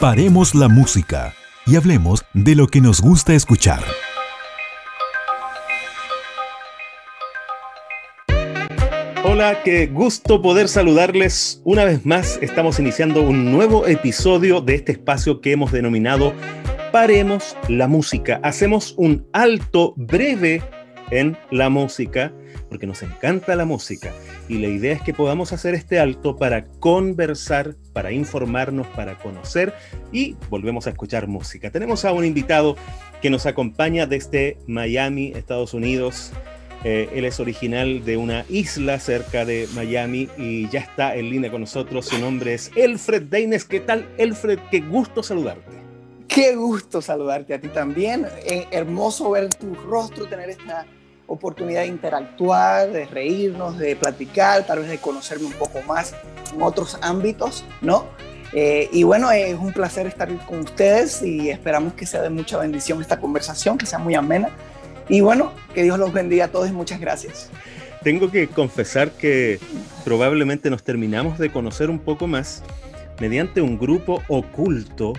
Paremos la música y hablemos de lo que nos gusta escuchar. Hola, qué gusto poder saludarles una vez más. Estamos iniciando un nuevo episodio de este espacio que hemos denominado Paremos la música. Hacemos un alto breve en la música porque nos encanta la música y la idea es que podamos hacer este alto para conversar, para informarnos, para conocer y volvemos a escuchar música. Tenemos a un invitado que nos acompaña desde Miami, Estados Unidos. Eh, él es original de una isla cerca de Miami y ya está en línea con nosotros. Su nombre es Elfred Deines. ¿Qué tal, Elfred? Qué gusto saludarte. Qué gusto saludarte a ti también. Eh, hermoso ver tu rostro, tener esta oportunidad de interactuar, de reírnos, de platicar, tal vez de conocerme un poco más en otros ámbitos, ¿no? Eh, y bueno, es un placer estar con ustedes y esperamos que sea de mucha bendición esta conversación, que sea muy amena. Y bueno, que Dios los bendiga a todos y muchas gracias. Tengo que confesar que probablemente nos terminamos de conocer un poco más mediante un grupo oculto,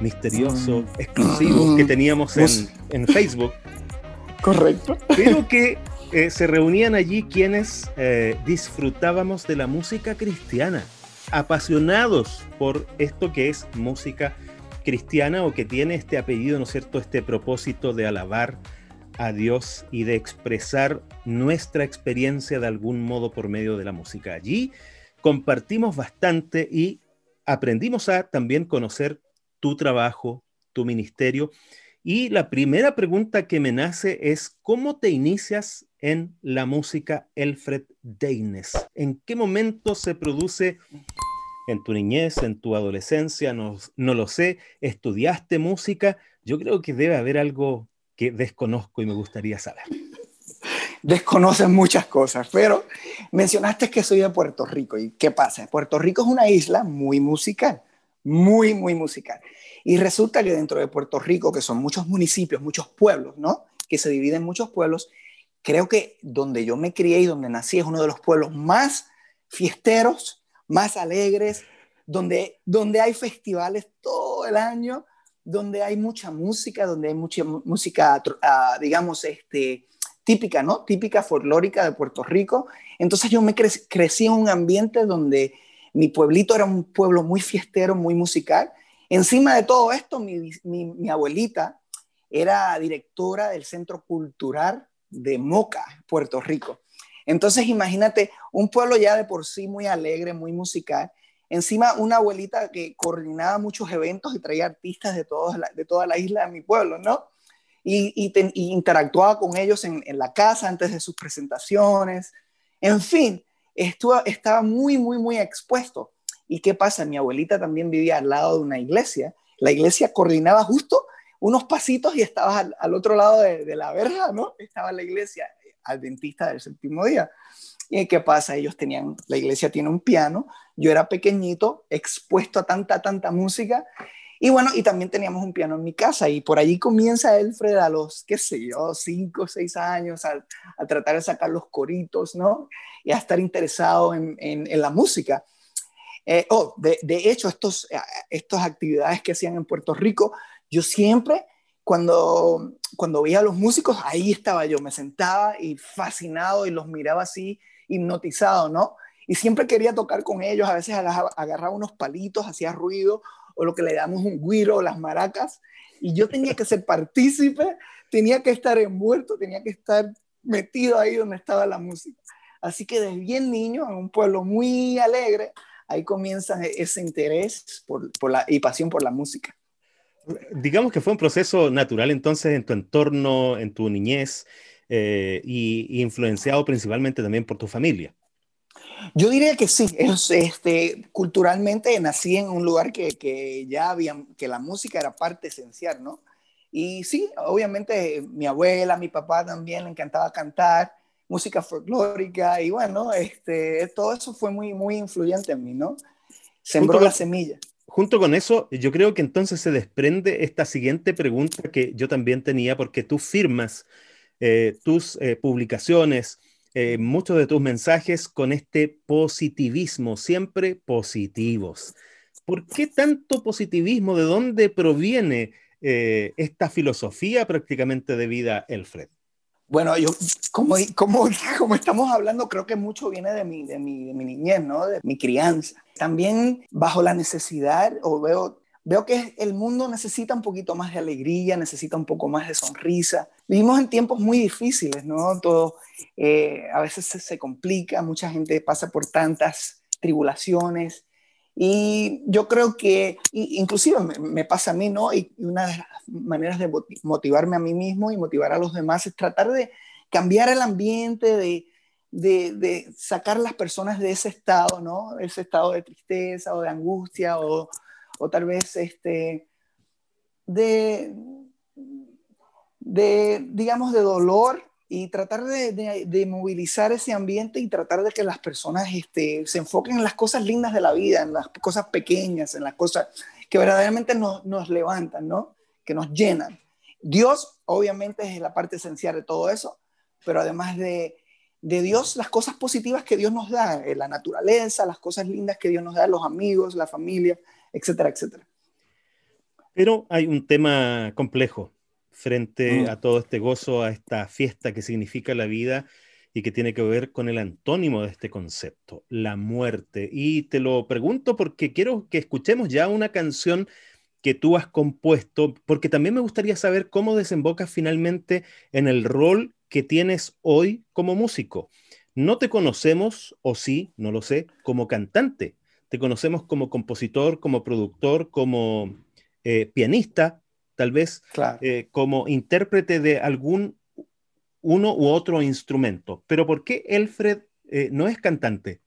misterioso, exclusivo que teníamos en, en Facebook Correcto. Pero que eh, se reunían allí quienes eh, disfrutábamos de la música cristiana, apasionados por esto que es música cristiana o que tiene este apellido, ¿no es cierto?, este propósito de alabar a Dios y de expresar nuestra experiencia de algún modo por medio de la música. Allí compartimos bastante y aprendimos a también conocer tu trabajo, tu ministerio y la primera pregunta que me nace es, ¿cómo te inicias en la música Elfred Deines? ¿En qué momento se produce en tu niñez, en tu adolescencia? No, no lo sé. ¿Estudiaste música? Yo creo que debe haber algo que desconozco y me gustaría saber. Desconoces muchas cosas, pero mencionaste que soy de Puerto Rico. ¿Y qué pasa? Puerto Rico es una isla muy musical, muy, muy musical. Y resulta que dentro de Puerto Rico, que son muchos municipios, muchos pueblos, ¿no? Que se dividen en muchos pueblos, creo que donde yo me crié y donde nací es uno de los pueblos más fiesteros, más alegres, donde, donde hay festivales todo el año, donde hay mucha música, donde hay mucha música, uh, digamos, este, típica, ¿no? Típica folclórica de Puerto Rico. Entonces yo me crecí en un ambiente donde mi pueblito era un pueblo muy fiestero, muy musical, Encima de todo esto, mi, abuelita era directora del Centro Cultural de Moca, Puerto Rico. Entonces, imagínate, un pueblo ya de por sí muy alegre, muy musical. Encima, una abuelita que coordinaba muchos eventos y traía artistas de, de toda la isla de mi pueblo, ¿no? Y, interactuaba con ellos en, la casa antes de sus presentaciones. En fin, estuvo, estaba muy, muy, muy expuesto. ¿Y qué pasa? Mi abuelita también vivía al lado de una iglesia. La iglesia coordinaba justo unos pasitos y estaba al, otro lado de, la verja, ¿no? Estaba la iglesia adventista del séptimo día. ¿Y qué pasa? Ellos tenían, la iglesia tiene un piano, yo era pequeñito, expuesto a tanta, tanta música, y bueno, y también teníamos un piano en mi casa, y por allí comienza Elfred a los, qué sé yo, cinco o seis años, a, tratar de sacar los coritos, ¿no? Y a estar interesado en, en la música. Eh, oh, de, hecho, estos, eh, estas actividades que hacían en Puerto Rico, yo siempre, cuando, cuando veía a los músicos, ahí estaba yo, me sentaba y fascinado y los miraba así, hipnotizado, ¿no? Y siempre quería tocar con ellos, a veces agarraba, unos palitos, hacía ruido, o lo que le damos un guiro, las maracas, y yo tenía que ser partícipe, tenía que estar envuelto, tenía que estar metido ahí donde estaba la música. Así que desde bien niño, en un pueblo muy alegre, ahí comienza ese interés por, la, y pasión por la música. Digamos que fue un proceso natural entonces en tu entorno, en tu niñez, eh, y, influenciado principalmente también por tu familia. Yo diría que sí, este, culturalmente nací en un lugar que, que, ya había, que la música era parte esencial, ¿no? Y sí, obviamente mi abuela, mi papá también le encantaba cantar, música folclórica y bueno, este, todo eso fue muy, muy influyente en mí, ¿no? Sembró la semilla. Junto con eso, yo creo que entonces se desprende esta siguiente pregunta que yo también tenía, porque tú firmas eh, tus eh, publicaciones, eh, muchos de tus mensajes con este positivismo, siempre positivos. ¿Por qué tanto positivismo? ¿De dónde proviene esta filosofía prácticamente de vida, Elfred? Bueno, yo, como, como, como estamos hablando, creo que mucho viene de mi, de, mi, de niñez, ¿no? De mi crianza. También bajo la necesidad, o veo, veo que el mundo necesita un poquito más de alegría, necesita un poco más de sonrisa. Vivimos en tiempos muy difíciles, ¿no? Todo eh, a veces se complica, mucha gente pasa por tantas tribulaciones y yo creo que, inclusive me, pasa a mí, ¿no? Y una de las maneras de motivarme a mí mismo y motivar a los demás es tratar de cambiar el ambiente, de, de, de sacar las personas de ese estado, ¿no? Ese estado de tristeza o de angustia o, o tal vez este, de, de, digamos, de dolor y tratar de, movilizar ese ambiente y tratar de que las personas este, se enfoquen en las cosas lindas de la vida, en las cosas pequeñas, en las cosas que verdaderamente nos, nos levantan, ¿no? Que nos llenan. Dios, obviamente, es la parte esencial de todo eso, pero además de, de Dios, las cosas positivas que Dios nos da, eh, la naturaleza, las cosas lindas que Dios nos da, los amigos, la familia, etcétera, etcétera. Pero hay un tema complejo frente mm. a todo este gozo, a esta fiesta que significa la vida y que tiene que ver con el antónimo de este concepto, la muerte. Y te lo pregunto porque quiero que escuchemos ya una canción que tú has compuesto, porque también me gustaría saber cómo desembocas finalmente en el rol que tienes hoy como músico. No te conocemos, o sí, no lo sé, como cantante. Te conocemos como compositor, como productor, como eh, pianista, tal vez eh, como intérprete de algún uno u otro instrumento. Pero ¿por qué Elfred eh, no es cantante?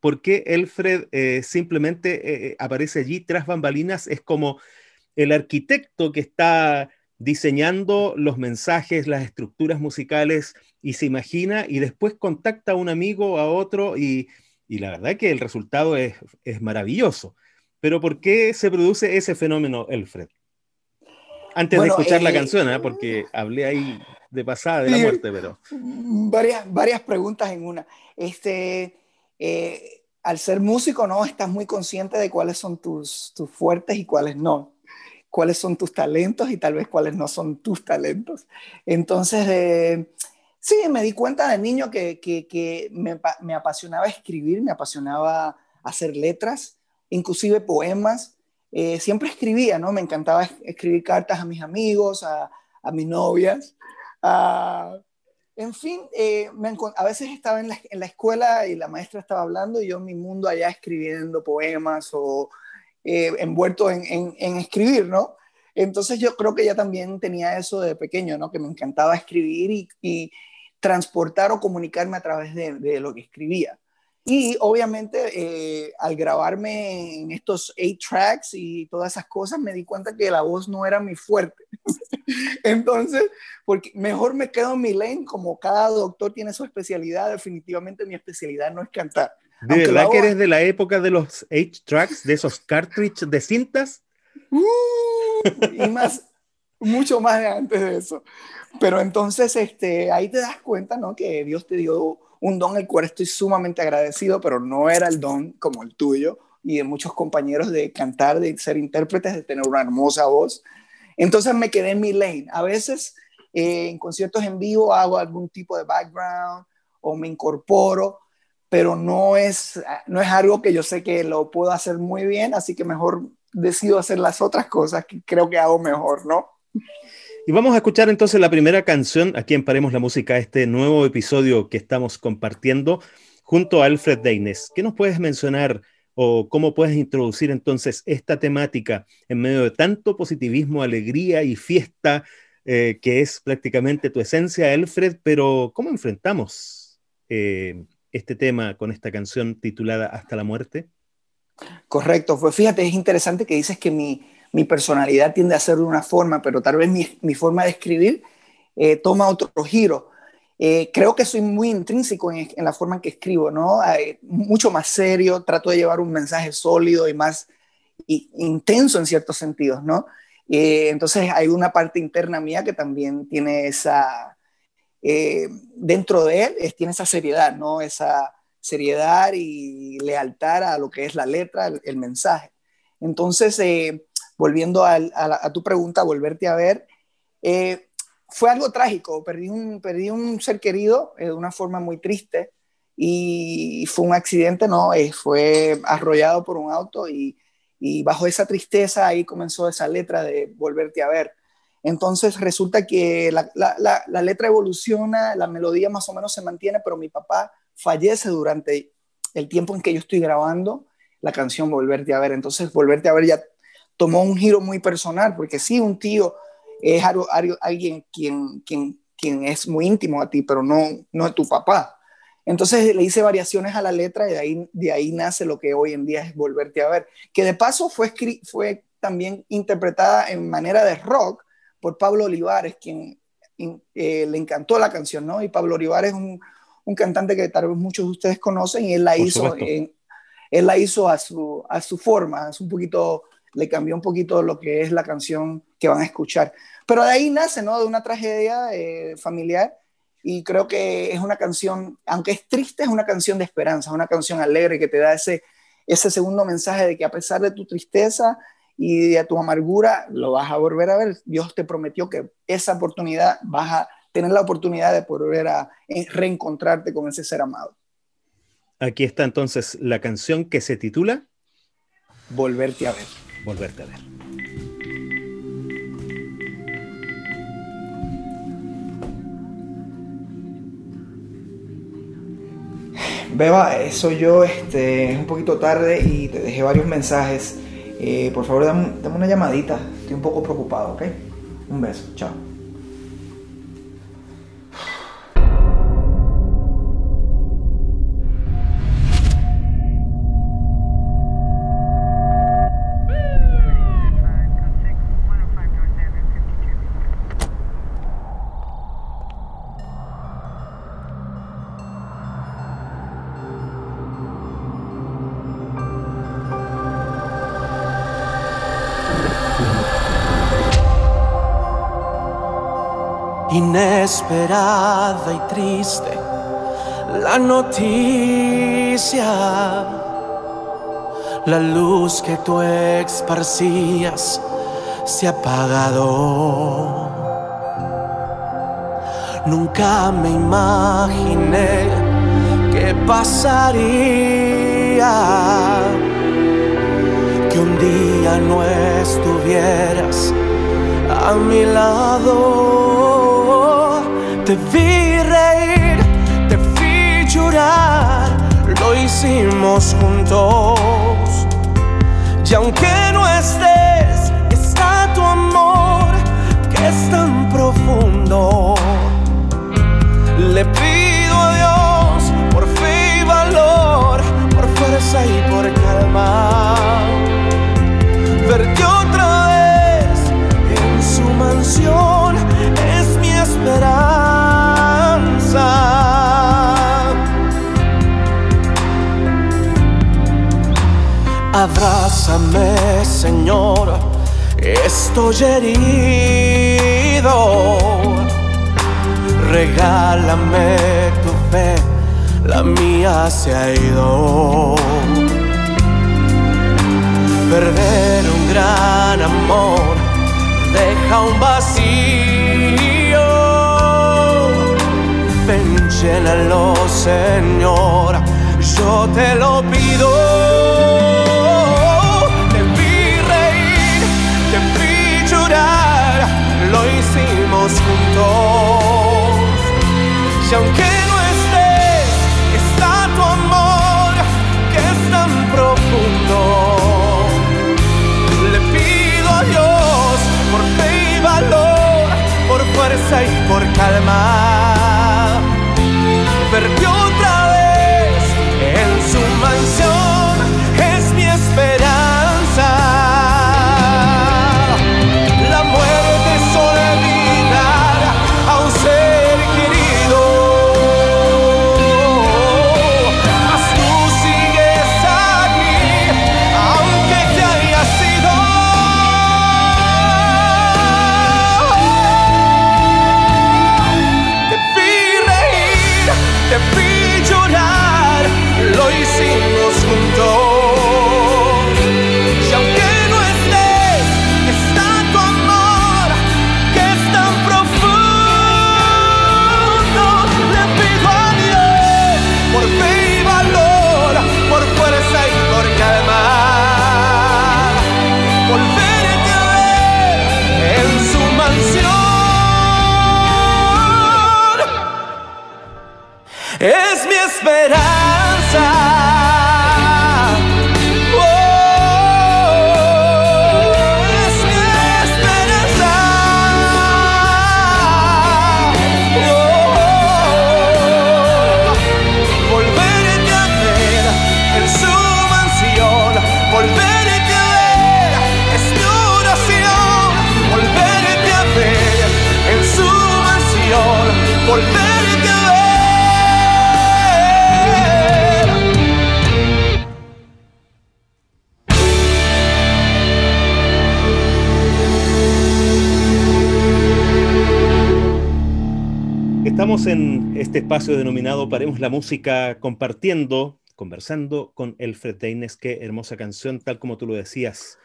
¿Por qué Elfred eh, simplemente aparece allí tras bambalinas? Es como el arquitecto que está diseñando los mensajes, las estructuras musicales y se imagina y después contacta a un amigo, a otro y, y la verdad que el resultado es, es maravilloso. Pero ¿por qué se produce ese fenómeno, Elfred? Antes de escuchar la eh, canción, ¿eh? porque hablé ahí de pasada de la muerte, pero. Varias, varias preguntas en una. Este, eh, al ser músico, ¿no? Estás muy consciente de cuáles son tus, tus fuertes y cuáles no. Cuáles son tus talentos y tal vez cuáles no son tus talentos. Entonces, sí, me di cuenta de niño que, que, que me, me apasionaba escribir, me apasionaba hacer letras, inclusive poemas eh, siempre escribía, ¿no? Me encantaba escribir cartas a mis amigos, a, a mis novias. en fin, eh, a veces estaba en la, en la, escuela y la maestra estaba hablando y yo en mi mundo allá escribiendo poemas o eh, envuelto en, en, escribir, ¿no? Entonces yo creo que ya también tenía eso de pequeño, ¿no? Que me encantaba escribir y, y transportar o comunicarme a través de, de lo que escribía. Y obviamente eh, al grabarme en estos eight tracks y todas esas cosas, me di cuenta que la voz no era mi fuerte. Entonces, porque mejor me quedo en mi lane, como cada doctor tiene su especialidad, definitivamente mi especialidad no es cantar. ¿De verdad que eres de la época de los eight tracks, de esos cartridge de cintas? Uh, y más, mucho más antes de eso. Pero entonces, este, ahí te das cuenta, ¿no? Que Dios te dio un don al cual estoy sumamente agradecido, pero no era el don como el tuyo y de muchos compañeros de cantar, de ser intérpretes, de tener una hermosa voz. Entonces me quedé en mi lane. A veces eh, en conciertos en vivo hago algún tipo de background o me incorporo, pero no es, no es algo que yo sé que lo puedo hacer muy bien, así que mejor decido hacer las otras cosas que creo que hago mejor, ¿no? Y vamos a escuchar entonces la primera canción aquí en Paremos la Música, este nuevo episodio que estamos compartiendo junto a Alfred Deines. ¿Qué nos puedes mencionar o cómo puedes introducir entonces esta temática en medio de tanto positivismo, alegría y fiesta eh, que es prácticamente tu esencia, Alfred? Pero ¿cómo enfrentamos eh, este tema con esta canción titulada Hasta la muerte? Correcto, pues fíjate, es interesante que dices que mi, mi personalidad tiende a ser de una forma, pero tal vez mi, mi forma de escribir eh, toma otro giro. Eh, creo que soy muy intrínseco en, la forma en que escribo, ¿no? Eh, mucho más serio, trato de llevar un mensaje sólido y más y, intenso en ciertos sentidos, ¿no? entonces hay una parte interna mía que también tiene esa, dentro de él, tiene esa seriedad, ¿no? Esa seriedad y lealtad a lo que es la letra, el, mensaje. Entonces, eh, volviendo a, tu pregunta, volverte a ver, eh, fue algo trágico, perdí un, perdí un ser querido de una forma muy triste y fue un accidente, ¿no? fue arrollado por un auto y, y bajo esa tristeza ahí comenzó esa letra de volverte a ver. Entonces resulta que la, la, letra evoluciona, la melodía más o menos se mantiene, pero mi papá fallece durante el tiempo en que yo estoy grabando la canción Volverte a ver. Entonces Volverte a ver ya tomó un giro muy personal, porque sí, un tío es alguien quien, quien, quien es muy íntimo a ti, pero no, no es tu papá. Entonces le hice variaciones a la letra y de ahí, de ahí nace lo que hoy en día es Volverte a ver, que de paso fue, fue también interpretada en manera de rock, por Pablo Olivares, quien eh, le encantó la canción, ¿no? Y Pablo Olivares es un, un, cantante que tal vez muchos de ustedes conocen y él la hizo, él la hizo a su, a su forma, es un poquito, le cambió un poquito lo que es la canción que van a escuchar. Pero de ahí nace, ¿no? De una tragedia eh, familiar y creo que es una canción, aunque es triste, es una canción de esperanza, es una canción alegre que te da ese, ese segundo mensaje de que a pesar de tu tristeza, y a tu amargura lo vas a volver a ver. Dios te prometió que esa oportunidad vas a tener la oportunidad de volver a eh, reencontrarte con ese ser amado. Aquí está entonces la canción que se titula Volverte a ver. Volverte a ver. Beba, soy yo, este, es un poquito tarde y te dejé varios mensajes eh, por favor, dame, dame una llamadita. Estoy un poco preocupado, ¿ok? Un beso. Chao. Inesperada y triste la noticia. La luz que tú esparcías se ha apagado. Nunca me imaginé que pasaría que un día no estuvieras a mi lado. Te vi reír, te vi llorar, lo hicimos juntos. Y aunque no estés, está tu amor que es tan profundo. Le pido a Dios por fe y valor, por fuerza y por calma. Verte otra vez en su mansión es mi esperanza. Abrázame, Señor, estoy herido. Regálame tu fe, la mía se ha ido. Perder un gran amor deja un vacío. Ven, llénalo, Señor, yo te lo pido. Y Estamos en este espacio denominado Paremos la Música, compartiendo, conversando con Elfred Teines. Qué hermosa canción, tal como tú lo decías,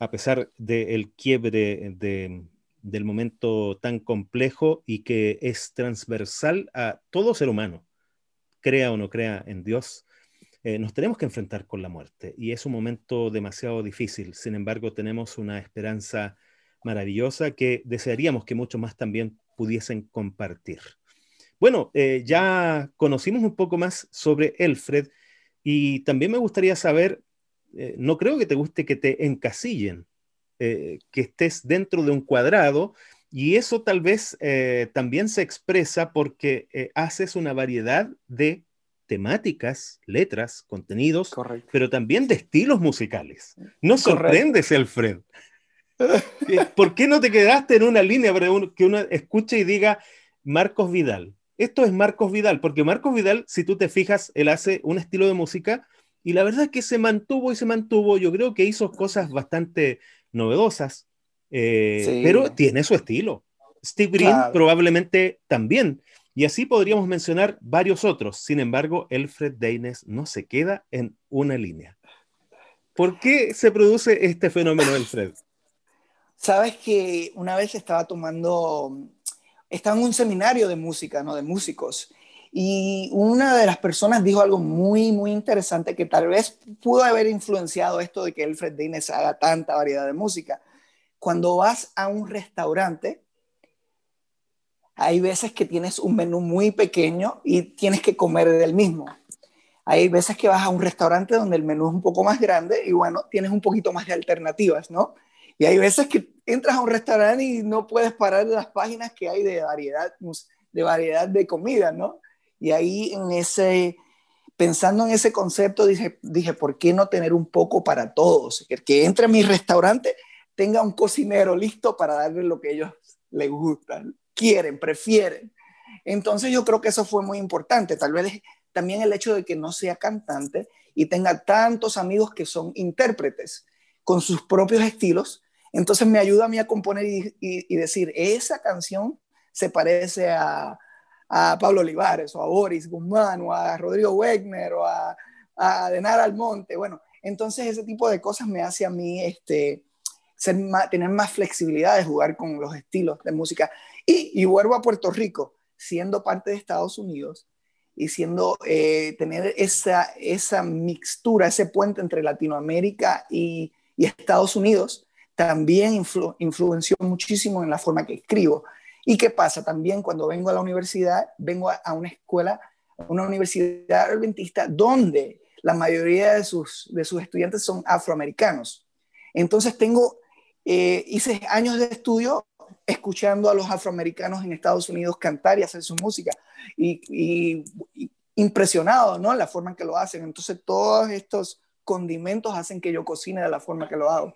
a pesar del quiebre de del momento tan complejo y que es transversal a todo ser humano, crea o no crea en Dios. Eh, nos tenemos que enfrentar con la muerte y es un momento demasiado difícil. Sin embargo, tenemos una esperanza maravillosa que desearíamos que muchos más también pudiesen compartir. Bueno, eh, ya conocimos un poco más sobre Elfred y también me gustaría saber, eh, no creo que te guste que te encasillen, eh, que estés dentro de un cuadrado y eso tal vez también se expresa porque haces una variedad de temáticas, letras, contenidos, pero también de estilos musicales. No sorprendes, Elfred. ¿Por qué no te quedaste en una línea para que uno escuche y diga Marcos Vidal? Esto es Marcos Vidal, porque Marcos Vidal, si tú te fijas, él hace un estilo de música y la verdad es que se mantuvo y se mantuvo. Yo creo que hizo cosas bastante novedosas, eh, pero tiene su estilo. Steve Green probablemente también. Y así podríamos mencionar varios otros. Sin embargo, Elfred Deines no se queda en una línea. ¿Por qué se produce este fenómeno, Elfred? Sabes que una vez estaba tomando, estaba en un seminario de música, ¿no? De músicos. Y una de las personas dijo algo muy, muy interesante que tal vez pudo haber influenciado esto de que Alfred Dines haga tanta variedad de música. Cuando vas a un restaurante, hay veces que tienes un menú muy pequeño y tienes que comer del mismo. Hay veces que vas a un restaurante donde el menú es un poco más grande y bueno, tienes un poquito más de alternativas, ¿no? Y hay veces que entras a un restaurante y no puedes parar de las páginas que hay de variedad, de variedad de comida, ¿no? Y ahí en ese, pensando en ese concepto, dije, dije, ¿por qué no tener un poco para todos? Que, que entre a mi restaurante tenga un cocinero listo para darle lo que ellos les gustan, quieren, prefieren. Entonces yo creo que eso fue muy importante. Tal vez también el hecho de que no sea cantante y tenga tantos amigos que son intérpretes con sus propios estilos entonces me ayuda a mí a componer y, decir, esa canción se parece a, Pablo Olivares o a Boris Guzmán o a Rodrigo Wegner o a, a Denar Almonte. Bueno, entonces ese tipo de cosas me hace a mí este, ser tener más flexibilidad de jugar con los estilos de música. Y, y vuelvo a Puerto Rico, siendo parte de Estados Unidos y siendo, eh, tener esa, esa mixtura, ese puente entre Latinoamérica y, y Estados Unidos, también influenció muchísimo en la forma que escribo. ¿Y qué pasa? También cuando vengo a la universidad, vengo a, una escuela, una universidad adventista, donde la mayoría de sus, de sus estudiantes son afroamericanos. Entonces tengo, eh, hice años de estudio escuchando a los afroamericanos en Estados Unidos cantar y hacer su música y, y, impresionado, ¿no? La forma en que lo hacen. Entonces todos estos condimentos hacen que yo cocine de la forma que lo hago.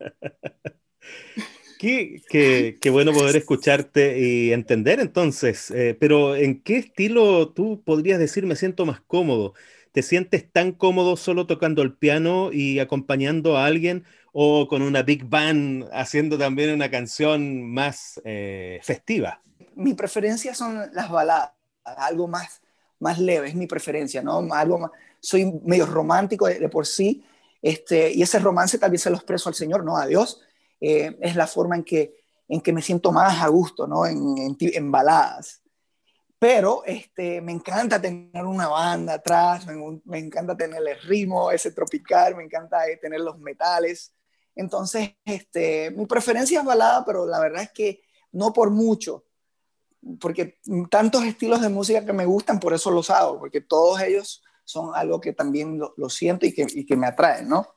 Qué, bueno poder escucharte y entender entonces, eh, pero ¿en qué estilo tú podrías decir me siento más cómodo? ¿Te sientes tan cómodo solo tocando el piano y acompañando a alguien o con una big band haciendo también una canción más eh, festiva? Mi preferencia son las baladas, algo más, más leve, es mi preferencia, ¿no? Algo más, soy medio romántico de por sí, este, y ese romance también se lo expreso al Señor, no a Dios. Eh, es la forma en que, en que me siento más a gusto, ¿no? En, en, baladas. Pero este, me encanta tener una banda atrás, me, encanta tener el ritmo, ese tropical, me encanta eh, tener los metales. Entonces, este, mi preferencia es balada, pero la verdad es que no por mucho, porque tantos estilos de música que me gustan, por eso los hago, porque todos ellos son algo que también lo, siento y que, y que me atraen, ¿no?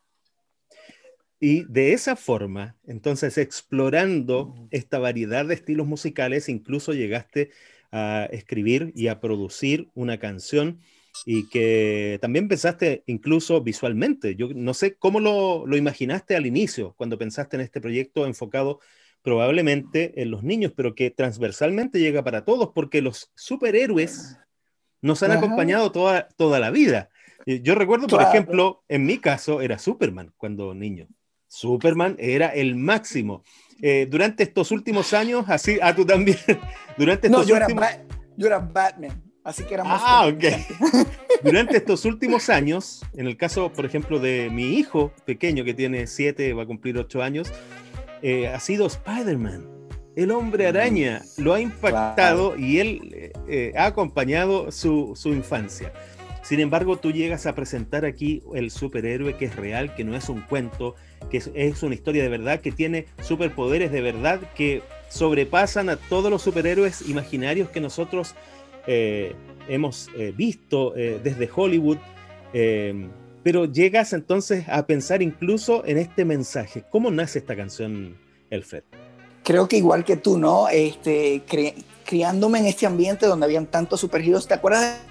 Y de esa forma, entonces, explorando esta variedad de estilos musicales, incluso llegaste a escribir y a producir una canción y que también pensaste incluso visualmente. Yo no sé cómo lo, lo, imaginaste al inicio, cuando pensaste en este proyecto enfocado probablemente en los niños, pero que transversalmente llega para todos, porque los superhéroes nos han acompañado toda, toda la vida. Yo recuerdo, por ejemplo, en mi caso era Superman cuando niño. Superman era el máximo. Eh, durante estos últimos años, así, a ah, tú también. durante estos no, yo, era yo era Batman. Así que éramos. Ah, ok. Durante estos últimos años, en el caso, por ejemplo, de mi hijo pequeño que tiene siete, va a cumplir ocho años, eh, ha sido Spider-Man. El hombre mm. araña lo ha impactado y él eh, eh, ha acompañado su, su infancia. Sin embargo, tú llegas a presentar aquí el superhéroe que es real, que no es un cuento, que es, una historia de verdad, que tiene superpoderes de verdad que sobrepasan a todos los superhéroes imaginarios que nosotros eh, hemos eh, visto eh, desde Hollywood. pero llegas entonces a pensar incluso en este mensaje. ¿Cómo nace esta canción, Elfred? Creo que igual que tú, ¿no? Este, criándome en este ambiente donde habían tantos superhéroes, ¿te acuerdas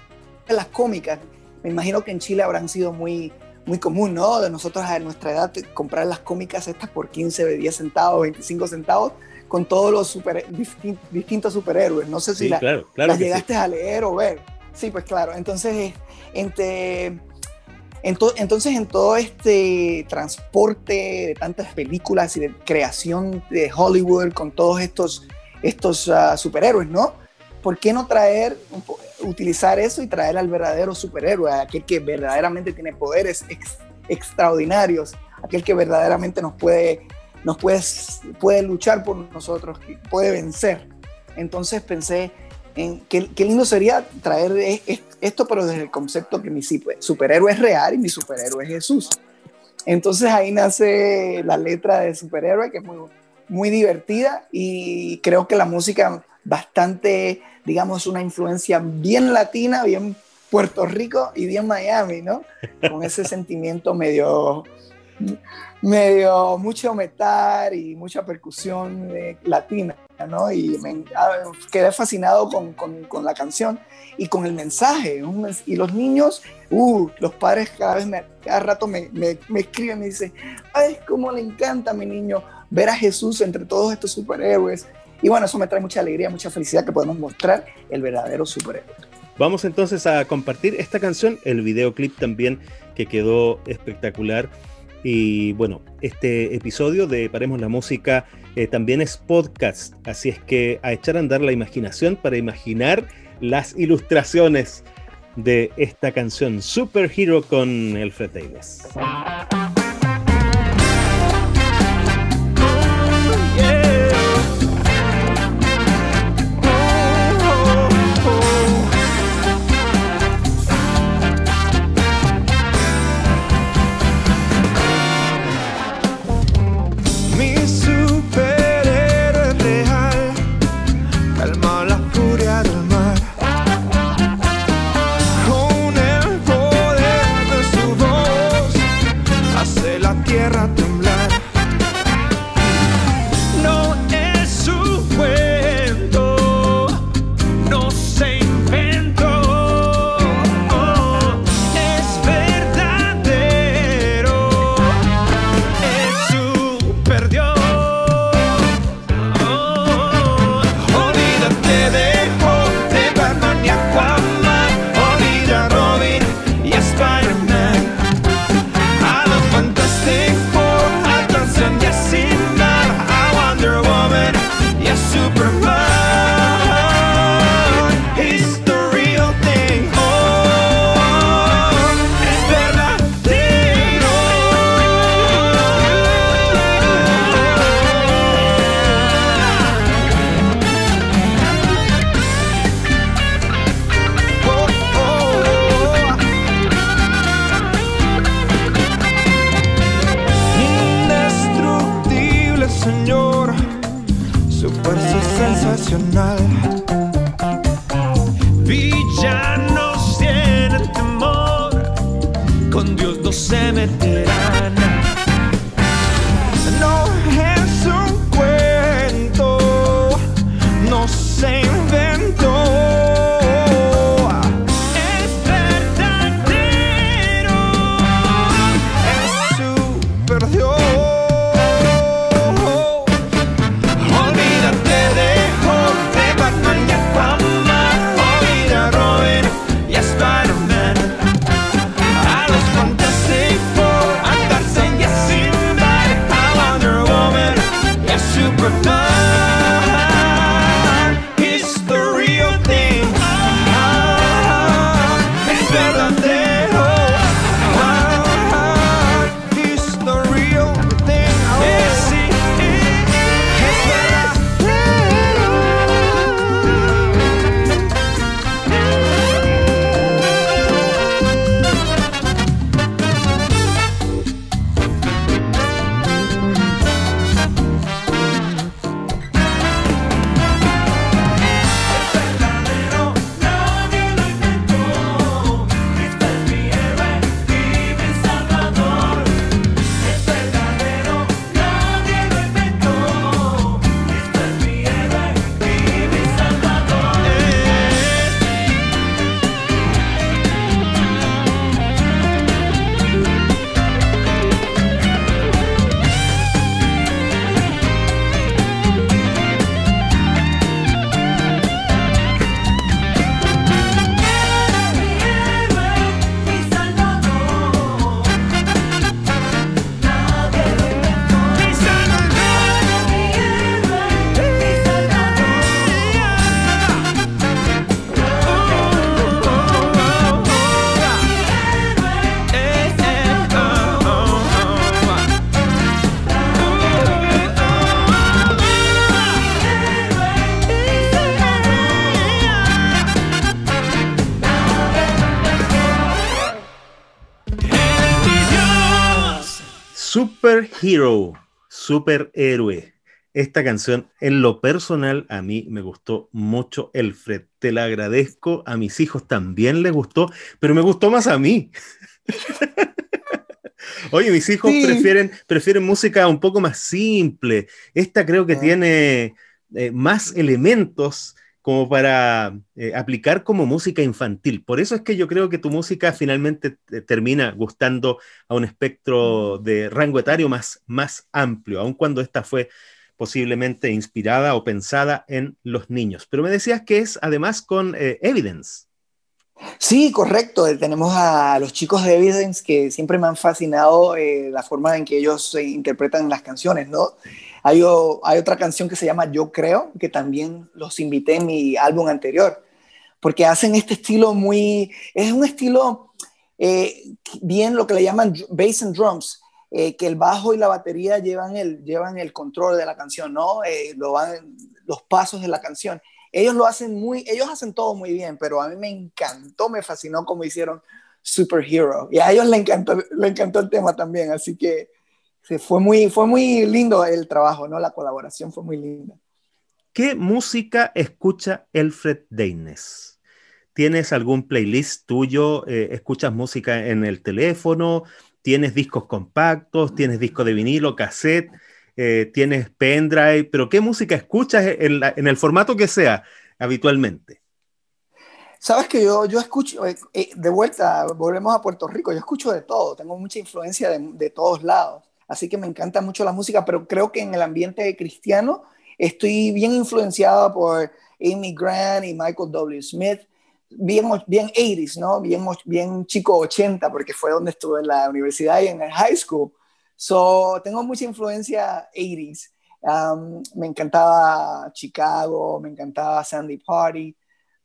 las cómicas? Me imagino que en Chile habrán sido muy, muy común, ¿no? De nosotros a nuestra edad comprar las cómicas estas por 15, 10 centavos, 25 centavos con todos los super, distintos superhéroes. No sé si la, las llegaste a leer o ver. Sí, pues claro. Entonces, entre, entonces en todo este transporte de tantas películas y de creación de Hollywood con todos estos, estos ah, superhéroes, ¿no? ¿Por qué no traer, utilizar eso y traer al verdadero superhéroe, aquel que verdaderamente tiene poderes extraordinarios, aquel que verdaderamente nos puede nos puede, puede luchar por nosotros, puede vencer. Entonces pensé en qué, qué lindo sería traer e, esto, pero desde el concepto que mi superhéroe es real y mi superhéroe es Jesús. Entonces ahí nace la letra de superhéroe, que es muy, muy divertida y creo que la música bastante, digamos, una influencia bien latina, bien Puerto Rico y bien Miami, ¿no? Con ese sentimiento medio medio mucho metal y mucha percusión eh, latina, ¿no? Y me ah, quedé fascinado con, con, la canción y con el mensaje. y los niños, uh, los padres cada vez, me, cada rato me, me, me escriben y dicen, ay, cómo le encanta a mi niño ver a Jesús entre todos estos superhéroes. Y bueno, eso me trae mucha alegría, mucha felicidad que podemos mostrar el verdadero superhéroe. Vamos entonces a compartir esta canción, el videoclip también que quedó espectacular. Y bueno, este episodio de Paremos la Música eh, también es podcast, así es que a echar a andar la imaginación para imaginar las ilustraciones de esta canción Super Hero con Alfred Davis. Superhero, superhéroe. Esta canción, en lo personal, a mí me gustó mucho, Elfred. Te la agradezco. A mis hijos también les gustó, pero me gustó más a mí. Oye, mis hijos prefieren, prefieren música un poco más simple. Esta creo que ah. tiene eh, más elementos como para eh, aplicar como música infantil. Por eso es que yo creo que tu música finalmente termina gustando a un espectro de rango etario más, más amplio, aun cuando esta fue posiblemente inspirada o pensada en los niños. Pero me decías que es además con eh, Evidence. Sí, correcto. Eh, tenemos a los chicos de Evidence que siempre me han fascinado eh, la forma en que ellos interpretan las canciones, ¿no? Hay, otra canción que se llama Yo Creo, que también los invité en mi álbum anterior, porque hacen este estilo muy, es un estilo bien lo que le llaman bass and drums, eh, que el bajo y la batería llevan el, llevan el control de la canción, ¿no? Eh, los pasos de la canción. Ellos lo hacen muy, ellos hacen todo muy bien, pero a mí me encantó, me fascinó como hicieron Superhero. Y a ellos le encantó, le encantó el tema también, así que fue, muy, fue muy lindo el trabajo, ¿no? La colaboración fue muy linda. ¿Qué música escucha Alfred Deines? ¿Tienes algún playlist tuyo? Eh, ¿Escuchas música en el teléfono? tienes discos compactos, tienes disco de vinilo, cassette, eh, tienes pendrive, pero ¿qué música escuchas en, el formato que sea habitualmente? Sabes que yo, yo escucho, eh, eh, de vuelta, volvemos a Puerto Rico, yo escucho de todo, tengo mucha influencia de, de, todos lados, así que me encanta mucho la música, pero creo que en el ambiente cristiano estoy bien influenciado por Amy Grant y Michael W. Smith, bien, bien 80s, ¿no? Bien, bien chico 80, porque fue donde estuve en la universidad y en el high school. So, tengo mucha influencia 80s. Um, me encantaba Chicago, me encantaba Sandy Party,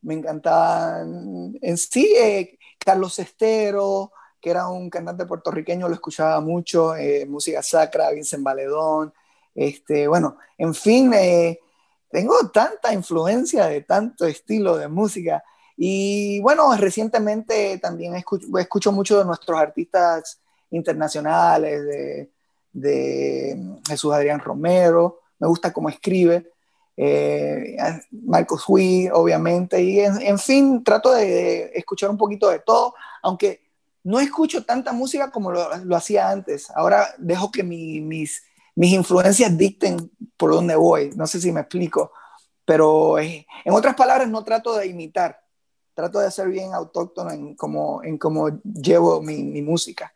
me encantaba en sí eh, Carlos Estero, que era un cantante puertorriqueño, lo escuchaba mucho, eh, música sacra, Vincent Valedón, este, bueno, en fin, eh, tengo tanta influencia de tanto estilo de música y bueno, recientemente también escucho, escucho mucho de nuestros artistas internacionales, de, de Jesús Adrián Romero, me gusta cómo escribe, eh, Marcos Huy, obviamente, y en, fin, trato de, escuchar un poquito de todo, aunque no escucho tanta música como lo, hacía antes. Ahora dejo que mis, mis influencias dicten por dónde voy, no sé si me explico, pero eh, en otras palabras no trato de imitar, trato de ser bien autóctono en cómo, en cómo llevo mi, mi música.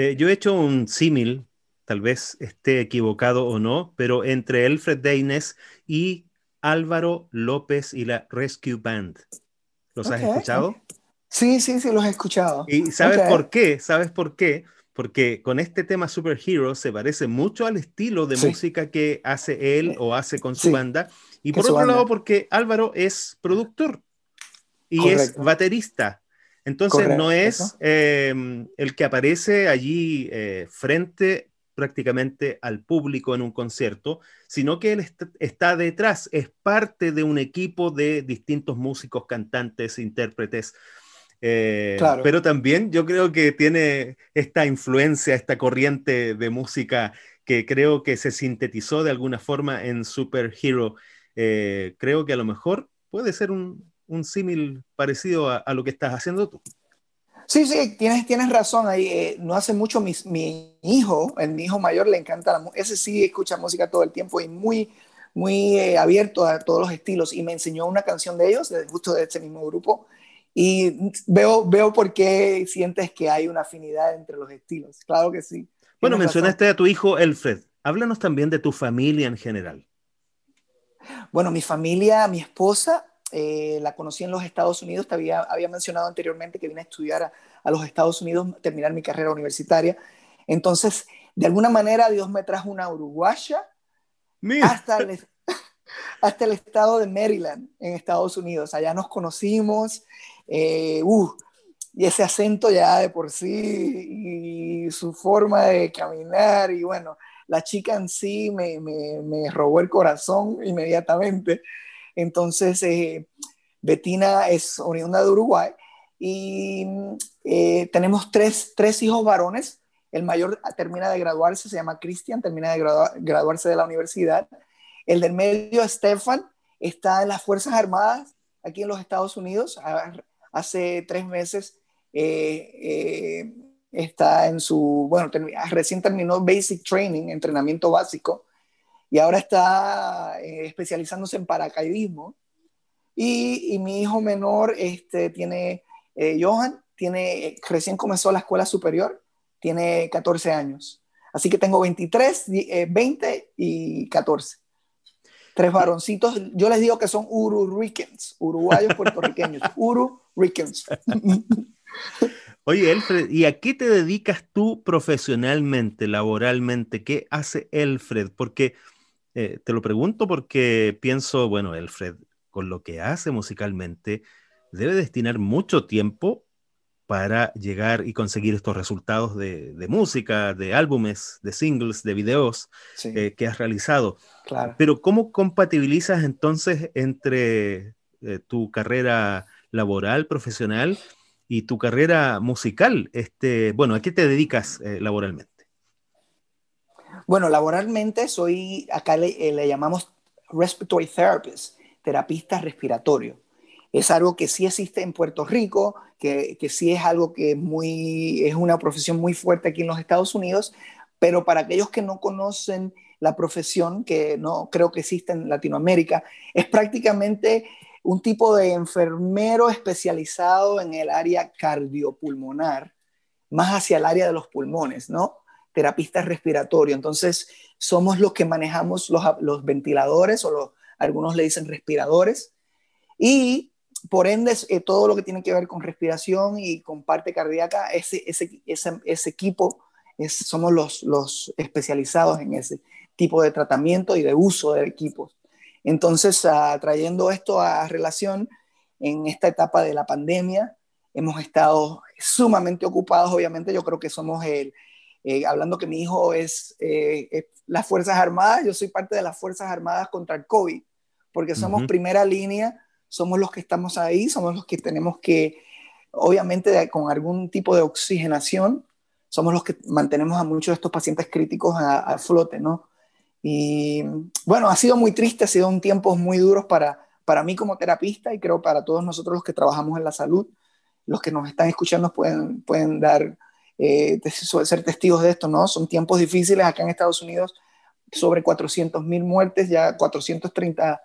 Eh, yo he hecho un símil, tal vez esté equivocado o no, pero entre Alfred Deines y Álvaro López y la Rescue Band. ¿Los has escuchado? Sí, sí, sí, los he escuchado. ¿Y sabes por qué? ¿Sabes por qué? Porque con este tema Superhero se parece mucho al estilo de música que hace él o hace con su banda. Y por otro lado, porque Álvaro es productor y es baterista. Entonces no es em, el que aparece allí eh, frente prácticamente al público en un concierto, sino que él está, detrás, es parte de un equipo de distintos músicos, cantantes, intérpretes. Eh, pero también yo creo que tiene esta influencia, esta corriente de música que creo que se sintetizó de alguna forma en Superhero. Eh, creo que a lo mejor puede ser un, un símil parecido a, lo que estás haciendo tú. Sí, sí, tienes, tienes razón ahí. Eh, no hace mucho mi, mi, hijo, el mi hijo mayor le encanta la música. Ese sí escucha música todo el tiempo y muy, muy eh, abierto a todos los estilos. Y me enseñó una canción de ellos, de gusto de este mismo grupo. Y veo, veo por qué sientes que hay una afinidad entre los estilos. Claro que sí. Bueno, mencionaste a tu hijo Elfred. Háblanos también de tu familia en general. Bueno, mi familia, mi esposa eh, la conocí en los Estados Unidos, te había, había mencionado anteriormente que vine a estudiar a, los Estados Unidos, terminar mi carrera universitaria. Entonces, de alguna manera, Dios me trajo una uruguaya hasta el, hasta el estado de Maryland, en Estados Unidos. Allá nos conocimos, eh, uh, y ese acento ya de por sí, y su forma de caminar, y bueno, la chica en sí me, me, me robó el corazón inmediatamente. Entonces, eh, Betina es oriunda de Uruguay y eh, tenemos tres, tres, hijos varones El mayor termina de graduarse, se llama Cristian, termina de graduarse de la universidad. El del medio, Stefan, está en las Fuerzas Armadas aquí en los Estados Unidos. Hace tres meses eh, eh, está en su, bueno, recién terminó Basic Training, entrenamiento básico, y ahora está eh, especializándose en paracaidismo. Y, y, mi hijo menor este, tiene, Johan, tiene, recién comenzó la escuela superior, tiene 14 años. Así que tengo 23, 20 y 14 tres varoncitos. Yo les digo que son ururicans, uruguayos puertorriqueños, ururicans. Oye, Elfred, ¿y a qué te dedicas tú profesionalmente, laboralmente? ¿Qué hace Elfred? Porque eh, te lo pregunto porque pienso, bueno, Elfred, con lo que hace musicalmente, debe destinar mucho tiempo para llegar y conseguir estos resultados de, música, de álbumes, de singles, de videos eh, que has realizado. Claro. Pero ¿cómo compatibilizas entonces entre eh, tu carrera laboral, profesional y tu carrera musical? Este, bueno, ¿a qué te dedicas eh, laboralmente? Bueno, laboralmente soy, acá le, le llamamos respiratory therapist, terapista respiratorio es algo que sí existe en Puerto Rico, que, que sí es algo que muy, es una profesión muy fuerte aquí en los Estados Unidos, pero para aquellos que no conocen la profesión, que no creo que existe en Latinoamérica, es prácticamente un tipo de enfermero especializado en el área cardiopulmonar, más hacia el área de los pulmones, ¿no? Terapista respiratorio. Entonces, somos los que manejamos los, ventiladores o algunos le dicen respiradores. Y por ende, eh, todo lo que tiene que ver con respiración y con parte cardíaca, ese, ese, ese, equipo es, somos los, los especializados en ese tipo de tratamiento y de uso de equipos. Entonces, uh, trayendo esto a relación, en esta etapa de la pandemia, hemos estado sumamente ocupados, obviamente, yo creo que somos el, eh, hablando que mi hijo es, eh, es, las Fuerzas Armadas, yo soy parte de las Fuerzas Armadas contra el COVID, porque somos uh -huh. primera línea somos los que estamos ahí, somos los que tenemos que, obviamente con algún tipo de oxigenación, somos los que mantenemos a muchos de estos pacientes críticos a, a flote, ¿no? Y bueno, ha sido muy triste, ha sido un tiempo muy duros para, para mí como terapista y creo para todos nosotros los que trabajamos en la salud. Los que nos están escuchando pueden, pueden dar, eh, ser testigos de esto, ¿no? Son tiempos difíciles acá en Estados Unidos, sobre 400 mil muertes, ya 430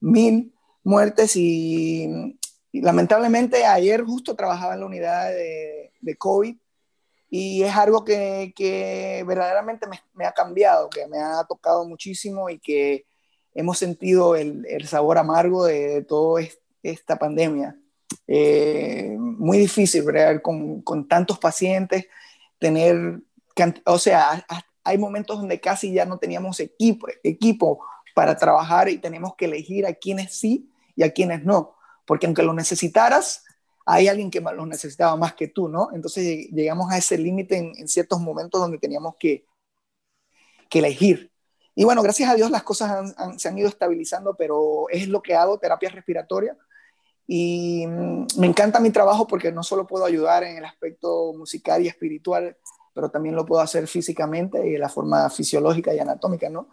mil muertes y, y, lamentablemente ayer justo trabajaba en la unidad de, de COVID y es algo que, que verdaderamente me, me, ha cambiado, que me ha tocado muchísimo y que hemos sentido el, el sabor amargo de, de toda esta pandemia. Eh, muy difícil ver con, con, tantos pacientes, tener, o sea, hay momentos donde casi ya no teníamos equipo, equipo para trabajar y tenemos que elegir a quienes sí y a quienes no, porque aunque lo necesitaras, hay alguien que lo necesitaba más que tú, ¿no? Entonces llegamos a ese límite en, en, ciertos momentos donde teníamos que, que, elegir. Y bueno, gracias a Dios las cosas han, han, se han ido estabilizando, pero es lo que hago, terapia respiratoria. Y mm, me encanta mi trabajo porque no solo puedo ayudar en el aspecto musical y espiritual, pero también lo puedo hacer físicamente y de la forma fisiológica y anatómica, ¿no?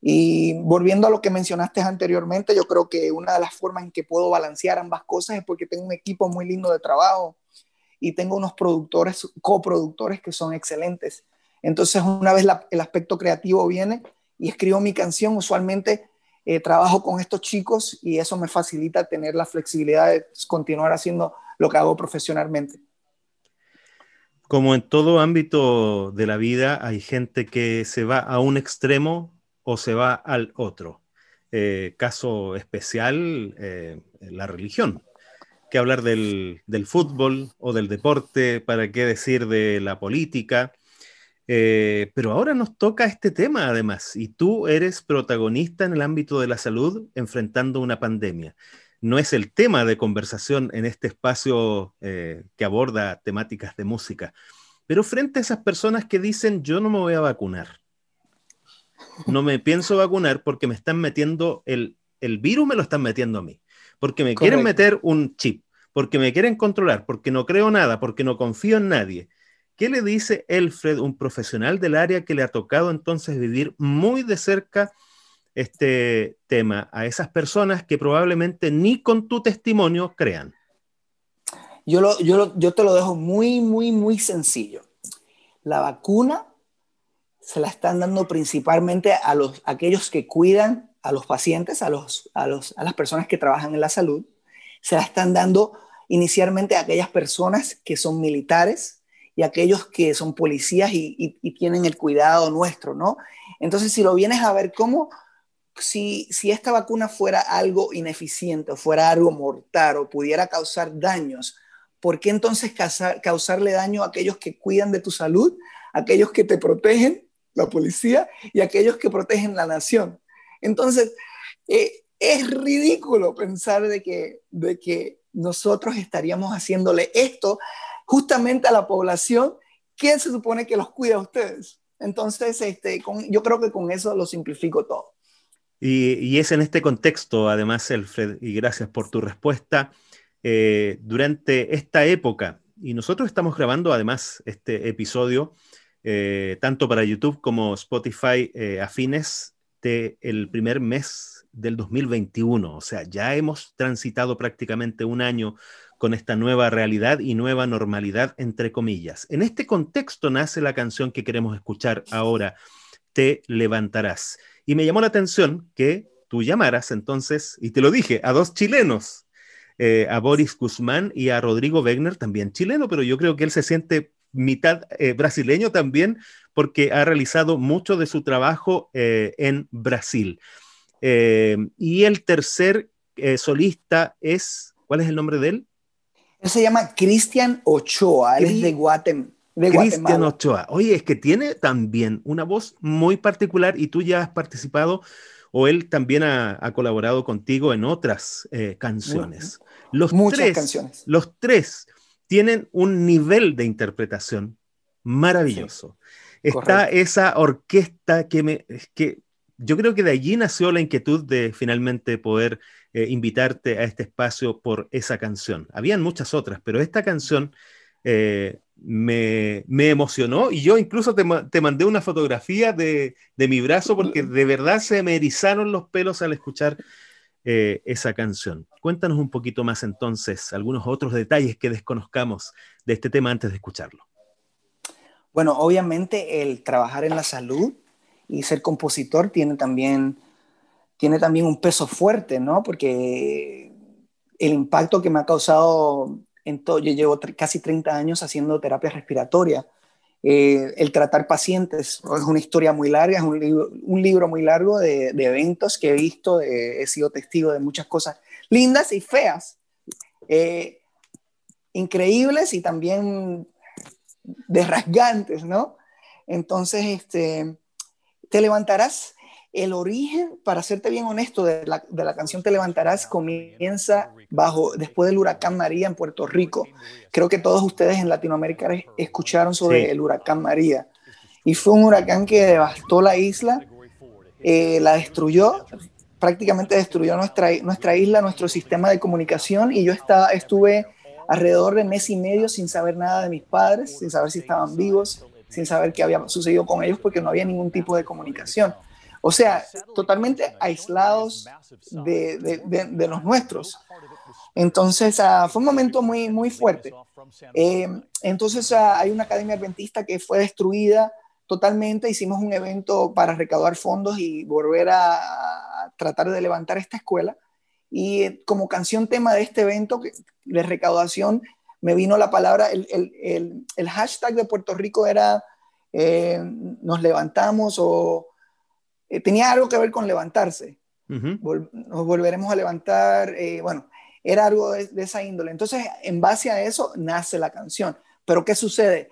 Y volviendo a lo que mencionaste anteriormente, yo creo que una de las formas en que puedo balancear ambas cosas es porque tengo un equipo muy lindo de trabajo y tengo unos productores, coproductores que son excelentes. Entonces, una vez el aspecto creativo viene y escribo mi canción, usualmente eh, trabajo con estos chicos y eso me facilita tener la flexibilidad de continuar haciendo lo que hago profesionalmente. Como en todo ámbito de la vida, hay gente que se va a un extremo o se va al otro. Eh, caso especial, eh, la religión. ¿Qué hablar del, fútbol o del deporte? ¿Para qué decir de la política? Eh, pero ahora nos toca este tema además, y tú eres protagonista en el ámbito de la salud enfrentando una pandemia. No es el tema de conversación en este espacio eh, que aborda temáticas de música, pero frente a esas personas que dicen yo no me voy a vacunar, no me pienso vacunar porque me están metiendo el, el virus, me lo están metiendo a mí, porque me Correcto. quieren meter un chip, porque me quieren controlar, porque no creo nada, porque no confío en nadie. ¿Qué le dice Elfred, un profesional del área que le ha tocado entonces vivir muy de cerca este tema a esas personas que probablemente ni con tu testimonio crean? Yo, te lo dejo muy, muy, muy sencillo. La vacuna se la están dando principalmente a, los, aquellos que cuidan a los pacientes, a, los, a, los, a las personas que trabajan en la salud. Se la están dando inicialmente a aquellas personas que son militares y aquellos que son policías y, tienen el cuidado nuestro, ¿no? Entonces, si lo vienes a ver como si, si esta vacuna fuera algo ineficiente o fuera algo mortal o pudiera causar daños, ¿por qué entonces causarle daño a aquellos que cuidan de tu salud, aquellos que te protegen, la policía, y aquellos que protegen la nación? Entonces, eh, es ridículo pensar de que, de que nosotros estaríamos haciéndole esto justamente a la población que se supone que los cuida a ustedes. Entonces, este, yo creo que con eso lo simplifico todo. Y, es en este contexto, además, Alfred, y gracias por tu respuesta, eh, durante esta época, y nosotros estamos grabando además este episodio, eh, tanto para YouTube como Spotify, eh, a fines del primer mes del 2021. O sea, ya hemos transitado prácticamente un año con esta nueva realidad y nueva normalidad, entre comillas. En este contexto nace la canción que queremos escuchar ahora, Te levantarás. Y me llamó la atención que tú llamaras entonces, y te lo dije, a dos chilenos, eh, a Boris Guzmán y a Rodrigo Wegner, también chileno, pero yo creo que él se siente mitad eh, brasileño también porque ha realizado mucho de su trabajo eh, en Brasil. y el tercer solista es, ¿cuál es el nombre de él? Él se llama Cristian Ochoa, él es de Guatemala. Cristian Ochoa. Oye, es que tiene también una voz muy particular y tú ya has participado o él también ha, colaborado contigo en otras eh, canciones. Los Muchas tres, canciones. Los tres tienen un nivel de interpretación maravilloso. Está esa orquesta que me... que yo creo que de allí nació la inquietud de finalmente poder eh, invitarte a este espacio por esa canción. Habían muchas otras, pero esta canción eh, me, emocionó y yo incluso te, mandé una fotografía de, mi brazo porque de verdad se me erizaron los pelos al escuchar eh, esa canción. Cuéntanos un poquito más entonces, algunos otros detalles que desconozcamos de este tema antes de escucharlo. Bueno, obviamente el trabajar en la salud y ser compositor tiene también, tiene también un peso fuerte, ¿no? Porque el impacto que me ha causado yo llevo casi 30 años haciendo terapia respiratoria. Eh, el tratar pacientes es una historia muy larga, es un libro, un libro muy largo de, eventos que he visto, he sido testigo de muchas cosas lindas y feas, eh, increíbles y también desrasgantes, ¿no? Entonces, este, te levantarás el origen, para serte bien honesto, de la, de la, canción Te levantarás comienza bajo, después del huracán María en Puerto Rico. Creo que todos ustedes en Latinoamérica escucharon sobre el huracán María. Y fue un huracán que devastó la isla, eh, la destruyó, prácticamente destruyó nuestra, nuestra isla, nuestro sistema de comunicación. Y yo estaba, estuve alrededor de mes y medio sin saber nada de mis padres, sin saber si estaban vivos, sin saber qué había sucedido con ellos, porque no había ningún tipo de comunicación. O sea, totalmente aislados de, de, los nuestros. Entonces, ah, fue un momento muy, muy fuerte. Eh, entonces, ah, hay una academia adventista que fue destruida totalmente. Hicimos un evento para recaudar fondos y volver a, tratar de levantar esta escuela. Y eh, como canción tema de este evento de recaudación, me vino la palabra, el, el, el, hashtag de Puerto Rico era eh, nos levantamos o eh, tenía algo que ver con levantarse. nos volveremos a levantar, eh, bueno, era algo de, esa índole. Entonces, en base a eso nace la canción. Pero ¿qué sucede?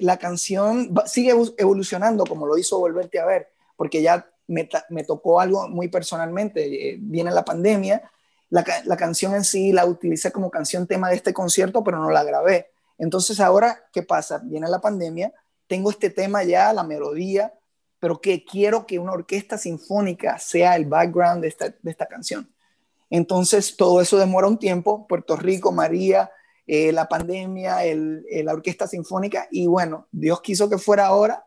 La canción sigue evolucionando como lo hizo Volverte a ver, porque ya me, me tocó algo muy personalmente. viene la pandemia, la, la, canción en sí la utilicé como canción tema de este concierto, pero no la grabé. Entonces ahora, ¿qué pasa? Viene la pandemia, tengo este tema ya, la melodía, pero que quiero que una orquesta sinfónica sea el background de esta, canción. Entonces, todo eso demora un tiempo. Puerto Rico, María, eh, la pandemia, el, la orquesta sinfónica, y bueno, Dios quiso que fuera ahora,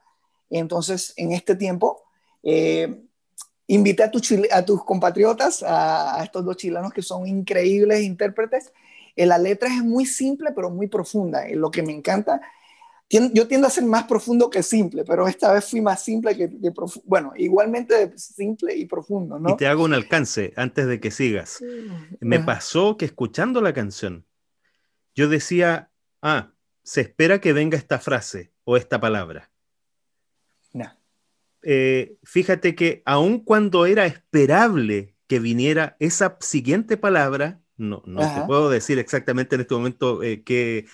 entonces en este tiempo eh, invité a, a tus compatriotas, a, estos dos chilenos que son increíbles intérpretes. Eh, la letra es muy simple, pero muy profunda. Eh, lo que me encanta, yo tiendo a ser más profundo que simple, pero esta vez fui más simple que, profundo. Bueno, igualmente simple y profundo, ¿no? Y te hago un alcance antes de que sigas. Me pasó que escuchando la canción, yo decía, ah, se espera que venga esta frase o esta palabra. Eh, fíjate que aun cuando era esperable que viniera esa siguiente palabra, no, no te puedo decir exactamente en este momento eh, qué,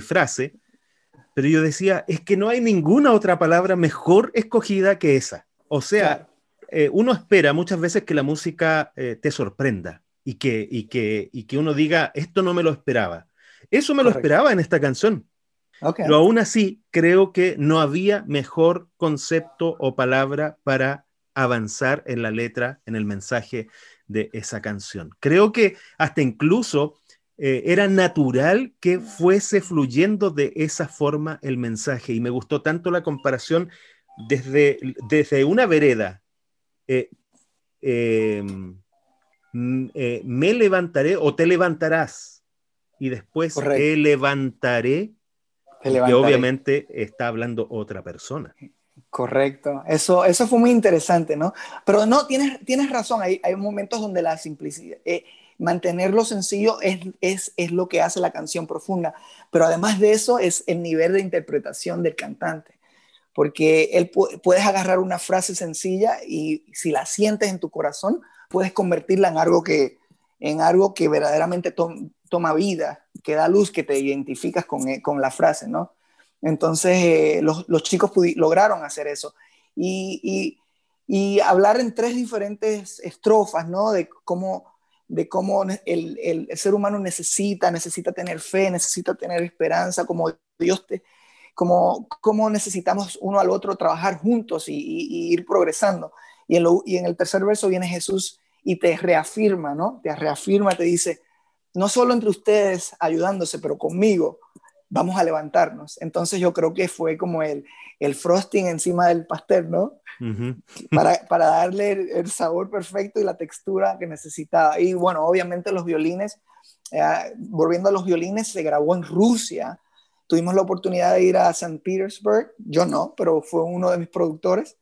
frase, pero yo decía, es que no hay ninguna otra palabra mejor escogida que esa. O sea, eh, uno espera muchas veces que la música te sorprenda y que, y, que, y que uno diga, esto no me lo esperaba. Eso me lo esperaba en esta canción. Pero aún así, creo que no había mejor concepto o palabra para avanzar en la letra, en el mensaje de esa canción. Creo que hasta incluso eh, era natural que fuese fluyendo de esa forma el mensaje y me gustó tanto la comparación desde, desde una vereda. Eh, em, eh, me levantaré o te levantarás y después te levantaré que obviamente está hablando otra persona. Correcto, eso, eso fue muy interesante, ¿no? Pero no, tienes, tienes razón, hay, hay momentos donde la simplicidad, eh, mantenerlo sencillo es, es, es, lo que hace la canción profunda, pero además de eso es el nivel de interpretación del cantante, porque él puedes agarrar una frase sencilla y si la sientes en tu corazón, puedes convertirla en algo que, en algo que verdaderamente toma vida, que da luz, que te identificas con, eh, con la frase, ¿no? Entonces, eh, los, los, chicos lograron hacer eso. Y, y, y, hablar en tres diferentes estrofas, ¿no? De cómo, de cómo el, el, ser humano necesita, necesita tener fe, necesita tener esperanza, como Dios te, como, como necesitamos uno al otro trabajar juntos y, y ir progresando. Y en, lo, y en el tercer verso viene Jesús y te reafirma, ¿no? Te reafirma, te dice, no solo entre ustedes ayudándose, pero conmigo vamos a levantarnos. Entonces yo creo que fue como el, el frosting encima del pastel, ¿no? para, para, darle el, sabor perfecto y la textura que necesitaba. Y bueno, obviamente los violines, eh, volviendo a los violines, se grabó en Rusia. Tuvimos la oportunidad de ir a San Petersburg, yo no, pero fue uno de mis productores.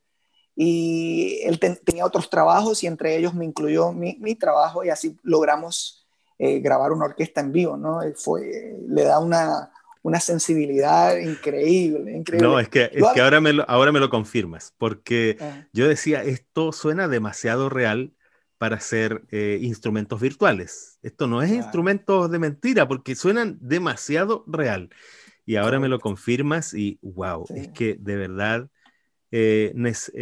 Y él tenía otros trabajos y entre ellos me incluyó mi, mi trabajo y así logramos eh, grabar una orquesta en vivo, ¿no? Fue, le da una, una sensibilidad increíble, increíble. No, es que, es que ahora, me lo, ahora me lo confirmas, porque ah. yo decía, esto suena demasiado real para ser eh, instrumentos virtuales. Esto no es instrumentos de mentira, porque suenan demasiado real. Y ahora me lo confirmas y wow, es que de verdad eh,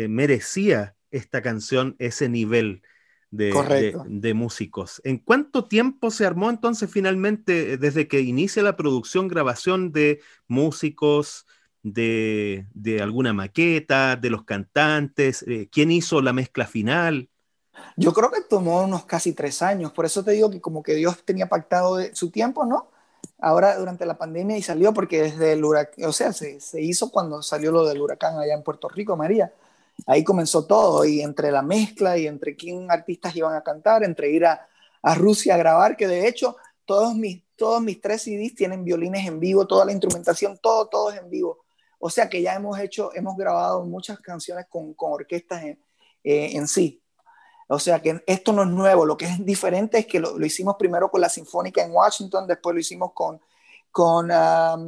merecía esta canción ese nivel de, músicos. ¿En cuánto tiempo se armó entonces finalmente, eh, desde que inicia la producción, grabación de músicos, de, alguna maqueta, de los cantantes? Eh, ¿Quién hizo la mezcla final? Yo creo que tomó unos casi tres años, por eso te digo que como que Dios tenía pactado su tiempo, ¿no? Ahora durante la pandemia y salió porque desde el huracán, o sea, se, se hizo cuando salió lo del huracán allá en Puerto Rico, María ahí comenzó todo, y entre la mezcla y entre quién artistas iban a cantar, entre ir a, Rusia a grabar, que de hecho todos mis, todos mis tres CDs tienen violines en vivo, toda la instrumentación, todo, todo es en vivo. O sea que ya hemos hecho, hemos grabado muchas canciones con, con orquestas en, eh, en, sí. O sea que esto no es nuevo, lo que es diferente es que lo, hicimos primero con la Sinfónica en Washington, después lo hicimos con, con la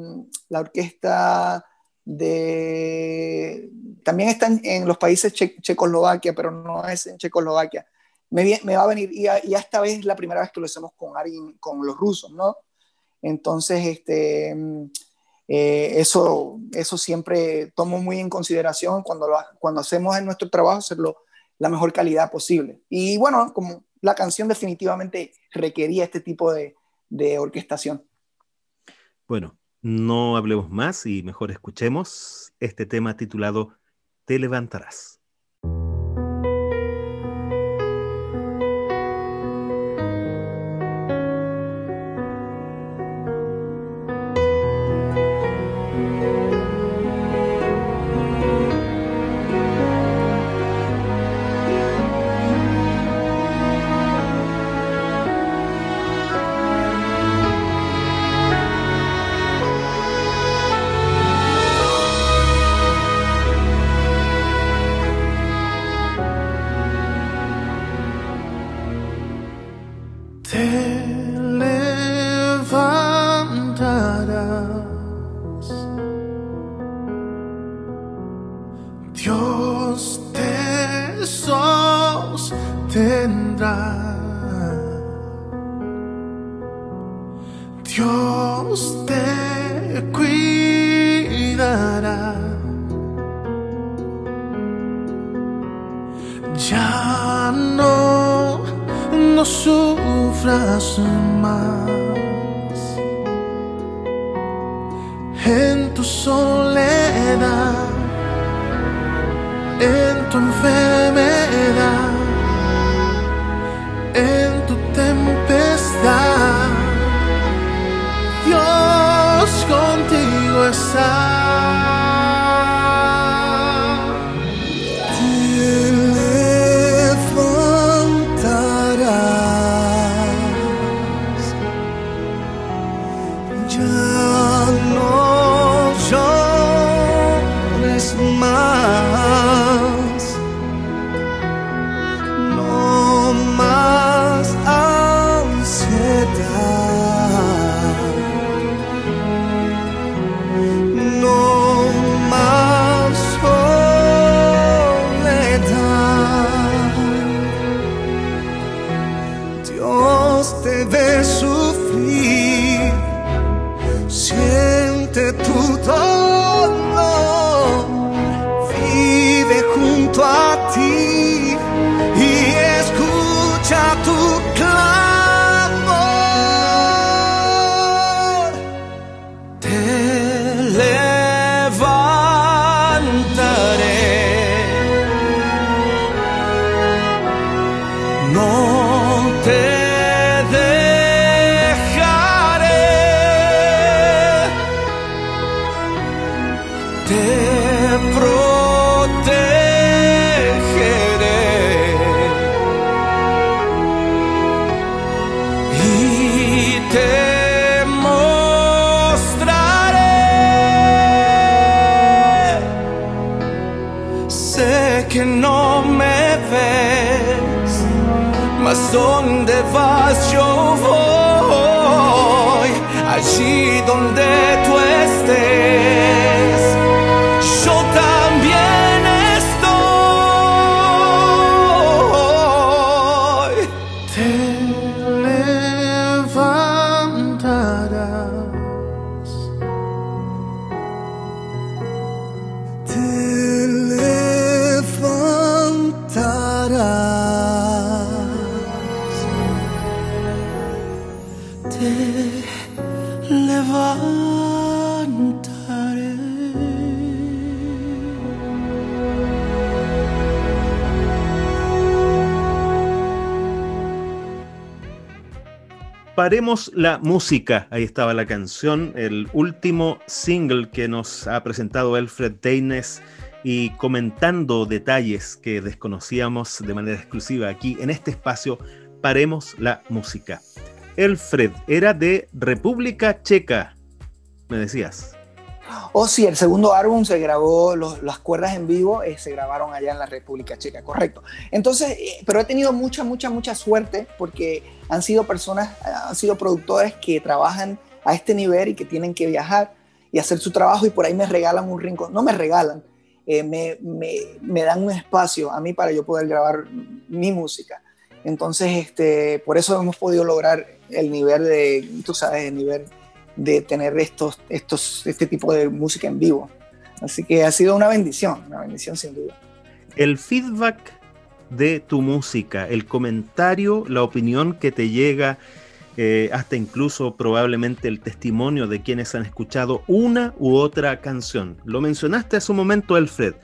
orquesta de... También están en los países Checoslovaquia, pero no es en Checoslovaquia. Me, me va a venir, y, esta vez es la primera vez que lo hacemos con, alguien, con los rusos, ¿no? Entonces, este, eh, eso, eso siempre tomo muy en consideración cuando, cuando hacemos en nuestro trabajo, hacerlo la mejor calidad posible. Y bueno, como la canción definitivamente requería este tipo de, orquestación. Bueno, no hablemos más y mejor escuchemos este tema titulado Te levantarás. Siente tu Paremos la música. Ahí estaba la canción, el último single que nos ha presentado Alfred Deines y comentando detalles que desconocíamos de manera exclusiva aquí en este espacio. Paremos la música. Alfred era de República Checa, me decías. Oh, sí, el segundo álbum se grabó, las cuerdas en vivo eh, se grabaron allá en la República Checa, correcto. Entonces, eh, pero he tenido mucha, mucha, mucha suerte porque han sido personas, eh, han sido productores que trabajan a este nivel y que tienen que viajar y hacer su trabajo y por ahí me regalan un rincón, no me regalan, me, me, me dan un espacio a mí para yo poder grabar mi música. Entonces, este, por eso hemos podido lograr el nivel de, tú sabes, el nivel de tener estos, estos, este tipo de música en vivo. Así que ha sido una bendición, una bendición sin duda. El feedback de tu música, el comentario, la opinión que te llega, eh, hasta incluso probablemente el testimonio de quienes han escuchado una u otra canción. Lo mencionaste hace un momento, Alfred.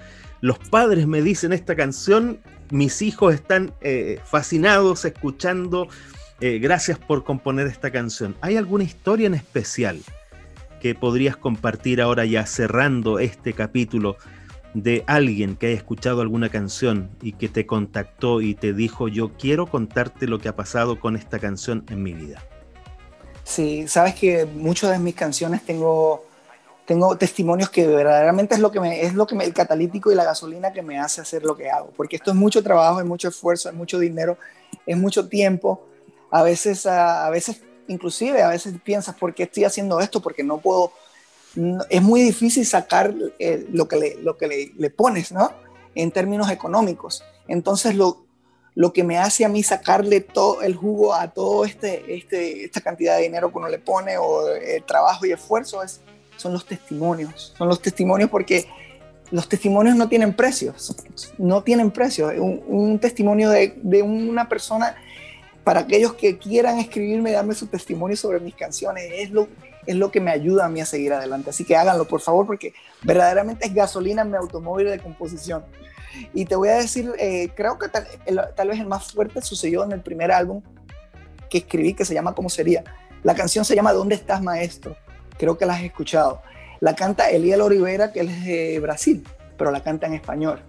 Los padres me dicen esta canción, mis hijos están eh, fascinados escuchando. Eh, gracias por componer esta canción. ¿Hay alguna historia en especial que podrías compartir ahora ya cerrando este capítulo de alguien que haya escuchado alguna canción y que te contactó y te dijo yo quiero contarte lo que ha pasado con esta canción en mi vida? Sí, sabes que muchas de mis canciones tengo, tengo testimonios que verdaderamente es lo que me, es lo que me, el catalítico y la gasolina que me hace hacer lo que hago, porque esto es mucho trabajo, es mucho esfuerzo, es mucho dinero, es mucho tiempo. A veces, a, a veces, inclusive, a veces piensas, ¿por qué estoy haciendo esto? Porque no puedo, es muy difícil sacar eh, lo que, le, lo que le, pones, ¿no? en términos económicos. Entonces, lo, lo que me hace a mí sacarle todo el jugo a todo este, este, esta cantidad de dinero que uno le pone o eh, trabajo y esfuerzo es, son los testimonios. Son los testimonios porque los testimonios no tienen precios, no tienen precios. Un, testimonio de, de, una persona, para aquellos que quieran escribirme y darme su testimonio sobre mis canciones, es lo, es lo que me ayuda a mí a seguir adelante. Así que háganlo, por favor, porque verdaderamente es gasolina en mi automóvil de composición. Y te voy a decir, eh, creo que tal, tal, vez el más fuerte sucedió en el primer álbum que escribí, que se llama ¿Cómo sería? La canción se llama ¿Dónde estás, maestro? Creo que la has escuchado. La canta Eliel Olivera, que él es de Brasil, pero la canta en español.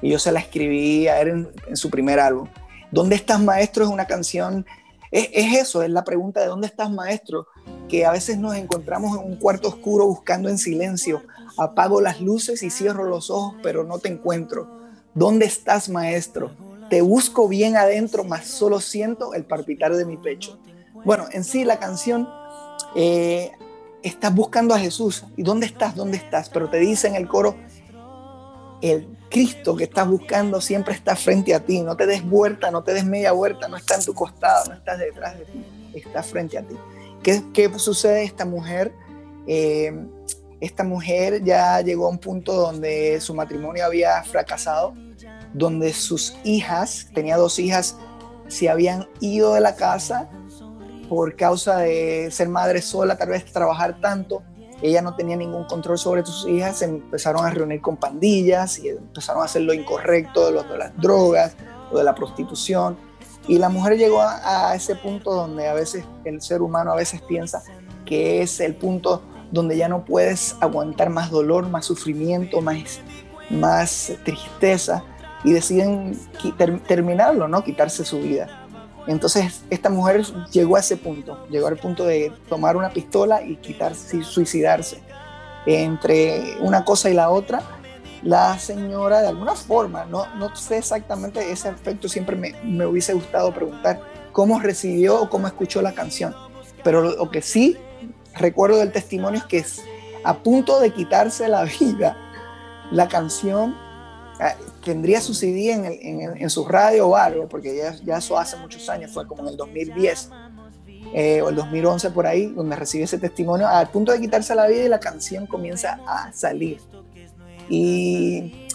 Y yo se la escribí a él en, en su primer álbum. ¿Dónde estás, maestro? Es una canción, es, es, eso, es la pregunta de ¿dónde estás, maestro? Que a veces nos encontramos en un cuarto oscuro buscando en silencio. Apago las luces y cierro los ojos, pero no te encuentro ¿Dónde estás, maestro? Te busco bien adentro, mas solo siento el palpitar de mi pecho. Bueno, en sí la canción, eh, estás buscando a Jesús. ¿Y dónde estás? ¿Dónde estás? Pero te dice en el coro, el Cristo que estás buscando siempre está frente a ti. No te des vuelta, no te des media vuelta, no está en tu costado, no está detrás de ti, está frente a ti. ¿Qué, qué sucede esta mujer? Eh, esta mujer ya llegó a un punto donde su matrimonio había fracasado, donde sus hijas, tenía dos hijas, se habían ido de la casa por causa de ser madre sola, tal vez trabajar tanto. Ella no tenía ningún control sobre sus hijas, se empezaron a reunir con pandillas y empezaron a hacer lo incorrecto de, las drogas o de la prostitución. Y la mujer llegó a, ese punto donde a veces el ser humano a veces piensa que es el punto donde ya no puedes aguantar más dolor, más sufrimiento, más, más tristeza y deciden terminarlo, ¿no? Quitarse su vida. Entonces esta mujer llegó a ese punto, llegó al punto de tomar una pistola y quitarse, suicidarse. Entre una cosa y la otra, la señora de alguna forma, no, no sé exactamente ese aspecto, siempre me, hubiese gustado preguntar cómo recibió o cómo escuchó la canción. Pero lo, que sí recuerdo del testimonio es que es a punto de quitarse la vida, la canción ah, tendría su CD en, en, su radio o algo, porque ya, ya, eso hace muchos años, fue como en el 2010 eh, o el 2011 por ahí, donde recibí ese testimonio, a punto de quitarse la vida y la canción comienza a salir. Y,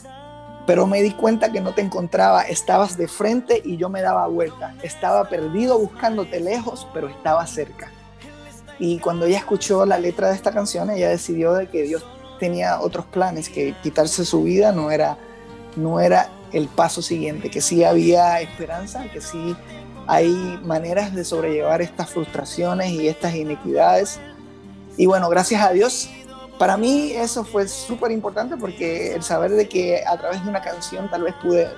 pero me di cuenta que no te encontraba, estabas de frente y yo me daba vuelta, estaba perdido buscándote lejos, pero estaba cerca. Y cuando ella escuchó la letra de esta canción, ella decidió de que Dios tenía otros planes, que quitarse su vida no era, no era el paso siguiente, que sí había esperanza, que sí hay maneras de sobrellevar estas frustraciones y estas inequidades. Y bueno, gracias a Dios, para mí eso fue súper importante porque el saber de que a través de una canción tal vez pude,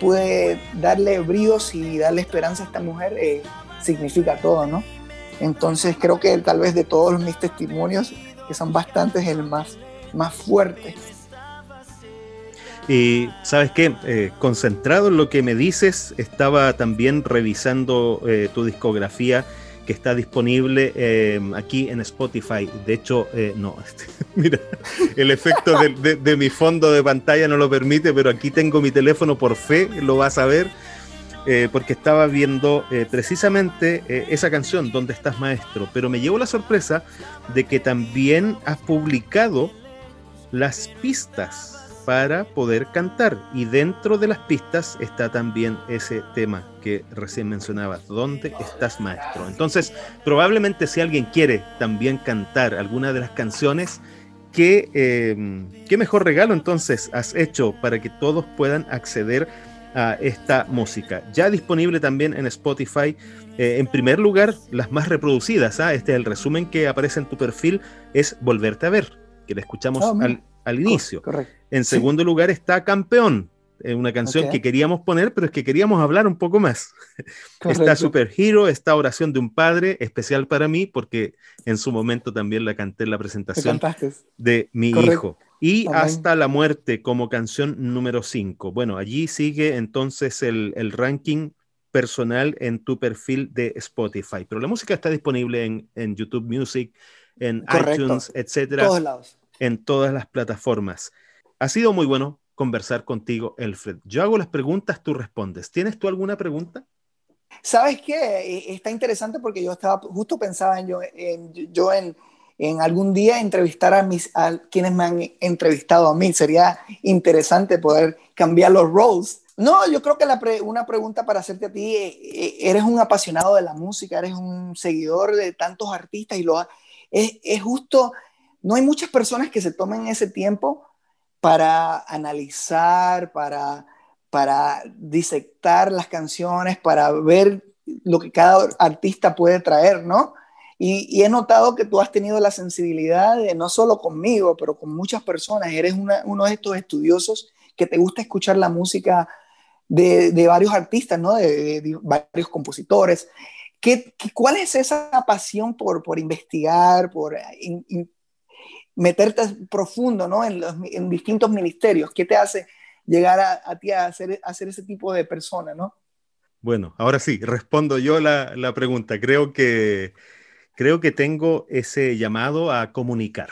pude darle bríos y darle esperanza a esta mujer, eh, significa todo, ¿no? Entonces creo que tal vez de todos mis testimonios, que son bastantes, el más, más fuerte. Y sabes qué, eh, concentrado en lo que me dices, estaba también revisando eh, tu discografía que está disponible eh, aquí en Spotify. De hecho, no, mira, el efecto de, mi fondo de pantalla no lo permite, pero aquí tengo mi teléfono por fe, lo vas a ver eh, porque estaba viendo eh, precisamente eh, esa canción, ¿Dónde estás maestro? Pero me llevó la sorpresa de que también has publicado las pistas para poder cantar y dentro de las pistas está también ese tema que recién mencionabas, ¿dónde estás maestro? Entonces, probablemente si alguien quiere también cantar alguna de las canciones, ¿qué, qué mejor regalo entonces has hecho para que todos puedan acceder a esta música. Ya disponible también en Spotify. Eh, en primer lugar, las más reproducidas. ¿ah? Este es el resumen que aparece en tu perfil. Es Volverte a ver, que la escuchamos ah, al, al, inicio. En segundo lugar está Campeón, eh, una canción que queríamos poner, pero es que queríamos hablar un poco más. Está Super Hero, está Oración de un Padre, especial para mí, porque en su momento también la canté en la presentación de mi hijo. Y Hasta la Muerte como canción número 5. Bueno, allí sigue entonces el, el, ranking personal en tu perfil de Spotify, pero la música está disponible en, en YouTube Music, en iTunes, etcétera, en todas las plataformas. Ha sido muy bueno conversar contigo, Elfred. Yo hago las preguntas, tú respondes. ¿Tienes tú alguna pregunta? ¿Sabes qué? E, está interesante porque yo estaba, justo pensaba en yo en, yo en, en algún día entrevistar a, mis, a quienes me han entrevistado a mí. Sería interesante poder cambiar los roles. No, yo creo que la una pregunta para hacerte a ti, eh, eh, eres un apasionado de la música, eres un seguidor de tantos artistas y lo es, es justo, no hay muchas personas que se tomen ese tiempo para analizar, para para disectar las canciones, para ver lo que cada artista puede traer, ¿no? Y, he notado que tú has tenido la sensibilidad de, no solo conmigo, pero con muchas personas. Eres uno de estos estudiosos que te gusta escuchar la música de, varios artistas, ¿no? De, varios compositores. ¿Qué, cuál es esa pasión por, por investigar, por meterte profundo, ¿no? En, en distintos ministerios. ¿Qué te hace llegar a, ti a ser, ese tipo de persona, ¿no? Bueno, ahora sí, respondo yo la, pregunta. Creo que, creo que tengo ese llamado a comunicar,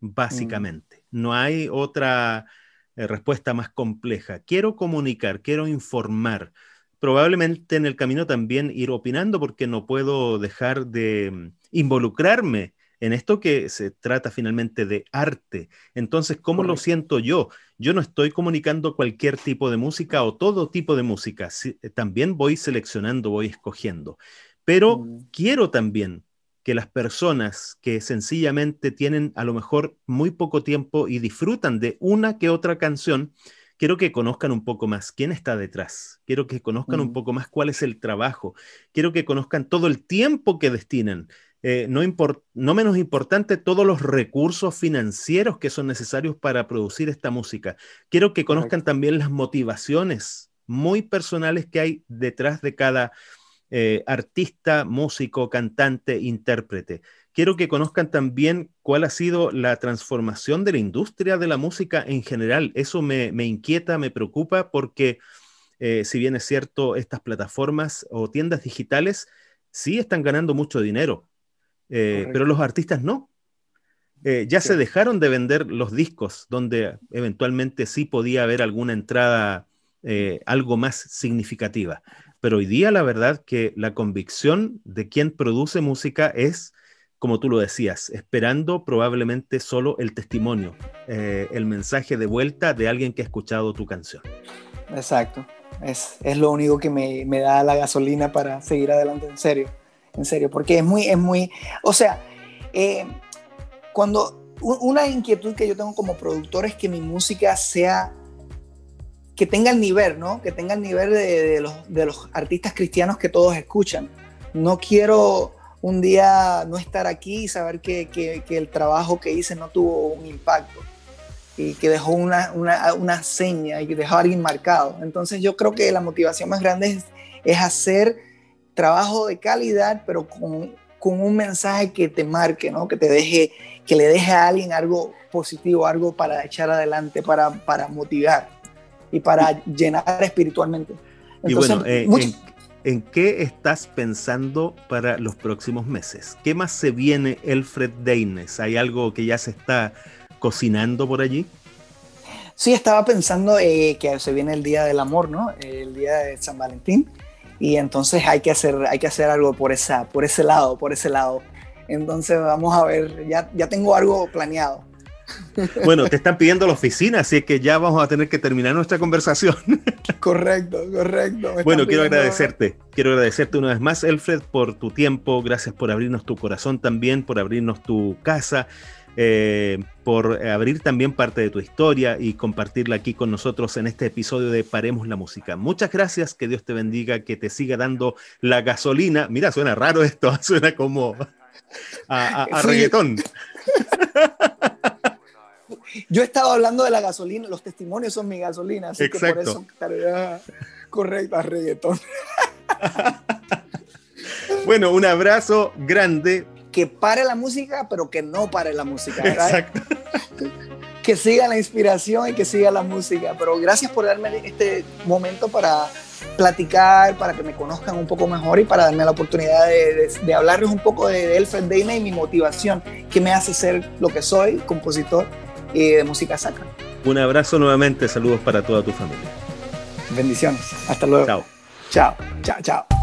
básicamente. Mm. No hay otra eh, respuesta más compleja. Quiero comunicar, quiero informar. Probablemente en el camino también ir opinando porque no puedo dejar de mm, involucrarme en esto que se trata finalmente de arte. Entonces, ¿cómo lo siento yo? Yo no estoy comunicando cualquier tipo de música o todo tipo de música. Eh, también voy seleccionando, voy escogiendo. Pero mm. quiero también que las personas que sencillamente tienen a lo mejor muy poco tiempo y disfrutan de una que otra canción, quiero que conozcan un poco más quién está detrás, quiero que conozcan un mm. poco más cuál es el trabajo, quiero que conozcan todo el tiempo que destinan, eh, no, no, menos importante, todos los recursos financieros que son necesarios para producir esta música. Quiero que conozcan también las motivaciones muy personales que hay detrás de cada eh, artista, músico, cantante, intérprete. Quiero que conozcan también cuál ha sido la transformación de la industria de la música en general. Eso me, inquieta, me preocupa porque eh, si bien es cierto, estas plataformas o tiendas digitales sí están ganando mucho dinero, eh, pero los artistas no. Eh, ya se dejaron de vender los discos donde eventualmente sí podía haber alguna entrada eh, algo más significativa. Pero hoy día la verdad que la convicción de quien produce música es, como tú lo decías, esperando probablemente solo el testimonio, el mensaje de vuelta de alguien que ha escuchado tu canción. Exacto, es, es lo único que me, me da la gasolina para seguir adelante en serio en serio, porque es muy, es muy, o sea, eh, cuando una inquietud que yo tengo como productor es que mi música sea, que tenga el nivel, ¿no? Que tenga el nivel de, los, de los artistas cristianos que todos escuchan. No quiero un día no estar aquí y saber que, que, que el trabajo que hice no tuvo un impacto y que dejó una, una, una, seña y que dejó a alguien marcado. Entonces yo creo que la motivación más grande es, es hacer trabajo de calidad, pero con, con un mensaje que te marque, ¿no? Que te deje, que le deje a alguien algo positivo, algo para echar adelante, para, para motivar y para llenar espiritualmente. y bueno, eh, ¿en, qué estás pensando para los próximos meses? ¿Qué más se viene, Elfred Deines? ¿Hay algo que ya se está cocinando por allí? Sí, estaba pensando eh, que se viene el Día del Amor, ¿no? El Día de San Valentín y entonces hay que hacer, hay que hacer algo por, esa, por ese lado, por ese lado. Entonces vamos a ver, ya, ya tengo algo planeado. Bueno, te están pidiendo la oficina, así que ya vamos a tener que terminar nuestra conversación. Correcto, correcto. Bueno, quiero agradecerte, quiero agradecerte una vez más, Elfred, por tu tiempo, gracias por abrirnos tu corazón también, por abrirnos tu casa, eh, por abrir también parte de tu historia y compartirla aquí con nosotros en este episodio de Paremos la Música. Muchas gracias, que Dios te bendiga, que te siga dando la gasolina. Mira, suena raro esto, suena como a, reggaetón. Yo he estado hablando de la gasolina, los testimonios son mi gasolina, así que por eso correcto, a reggaetón. bueno, un abrazo grande que pare la música, pero que no pare la música. Exacto. que siga la inspiración y que siga la música. Pero gracias por darme este momento para platicar, para que me conozcan un poco mejor y para darme la oportunidad de, hablarles un poco de, Elfred Deina y mi motivación, que me hace ser lo que soy, compositor y de música sacra. Un abrazo nuevamente, saludos para toda tu familia. Bendiciones. Hasta luego. Chao. Chao, chao, chao.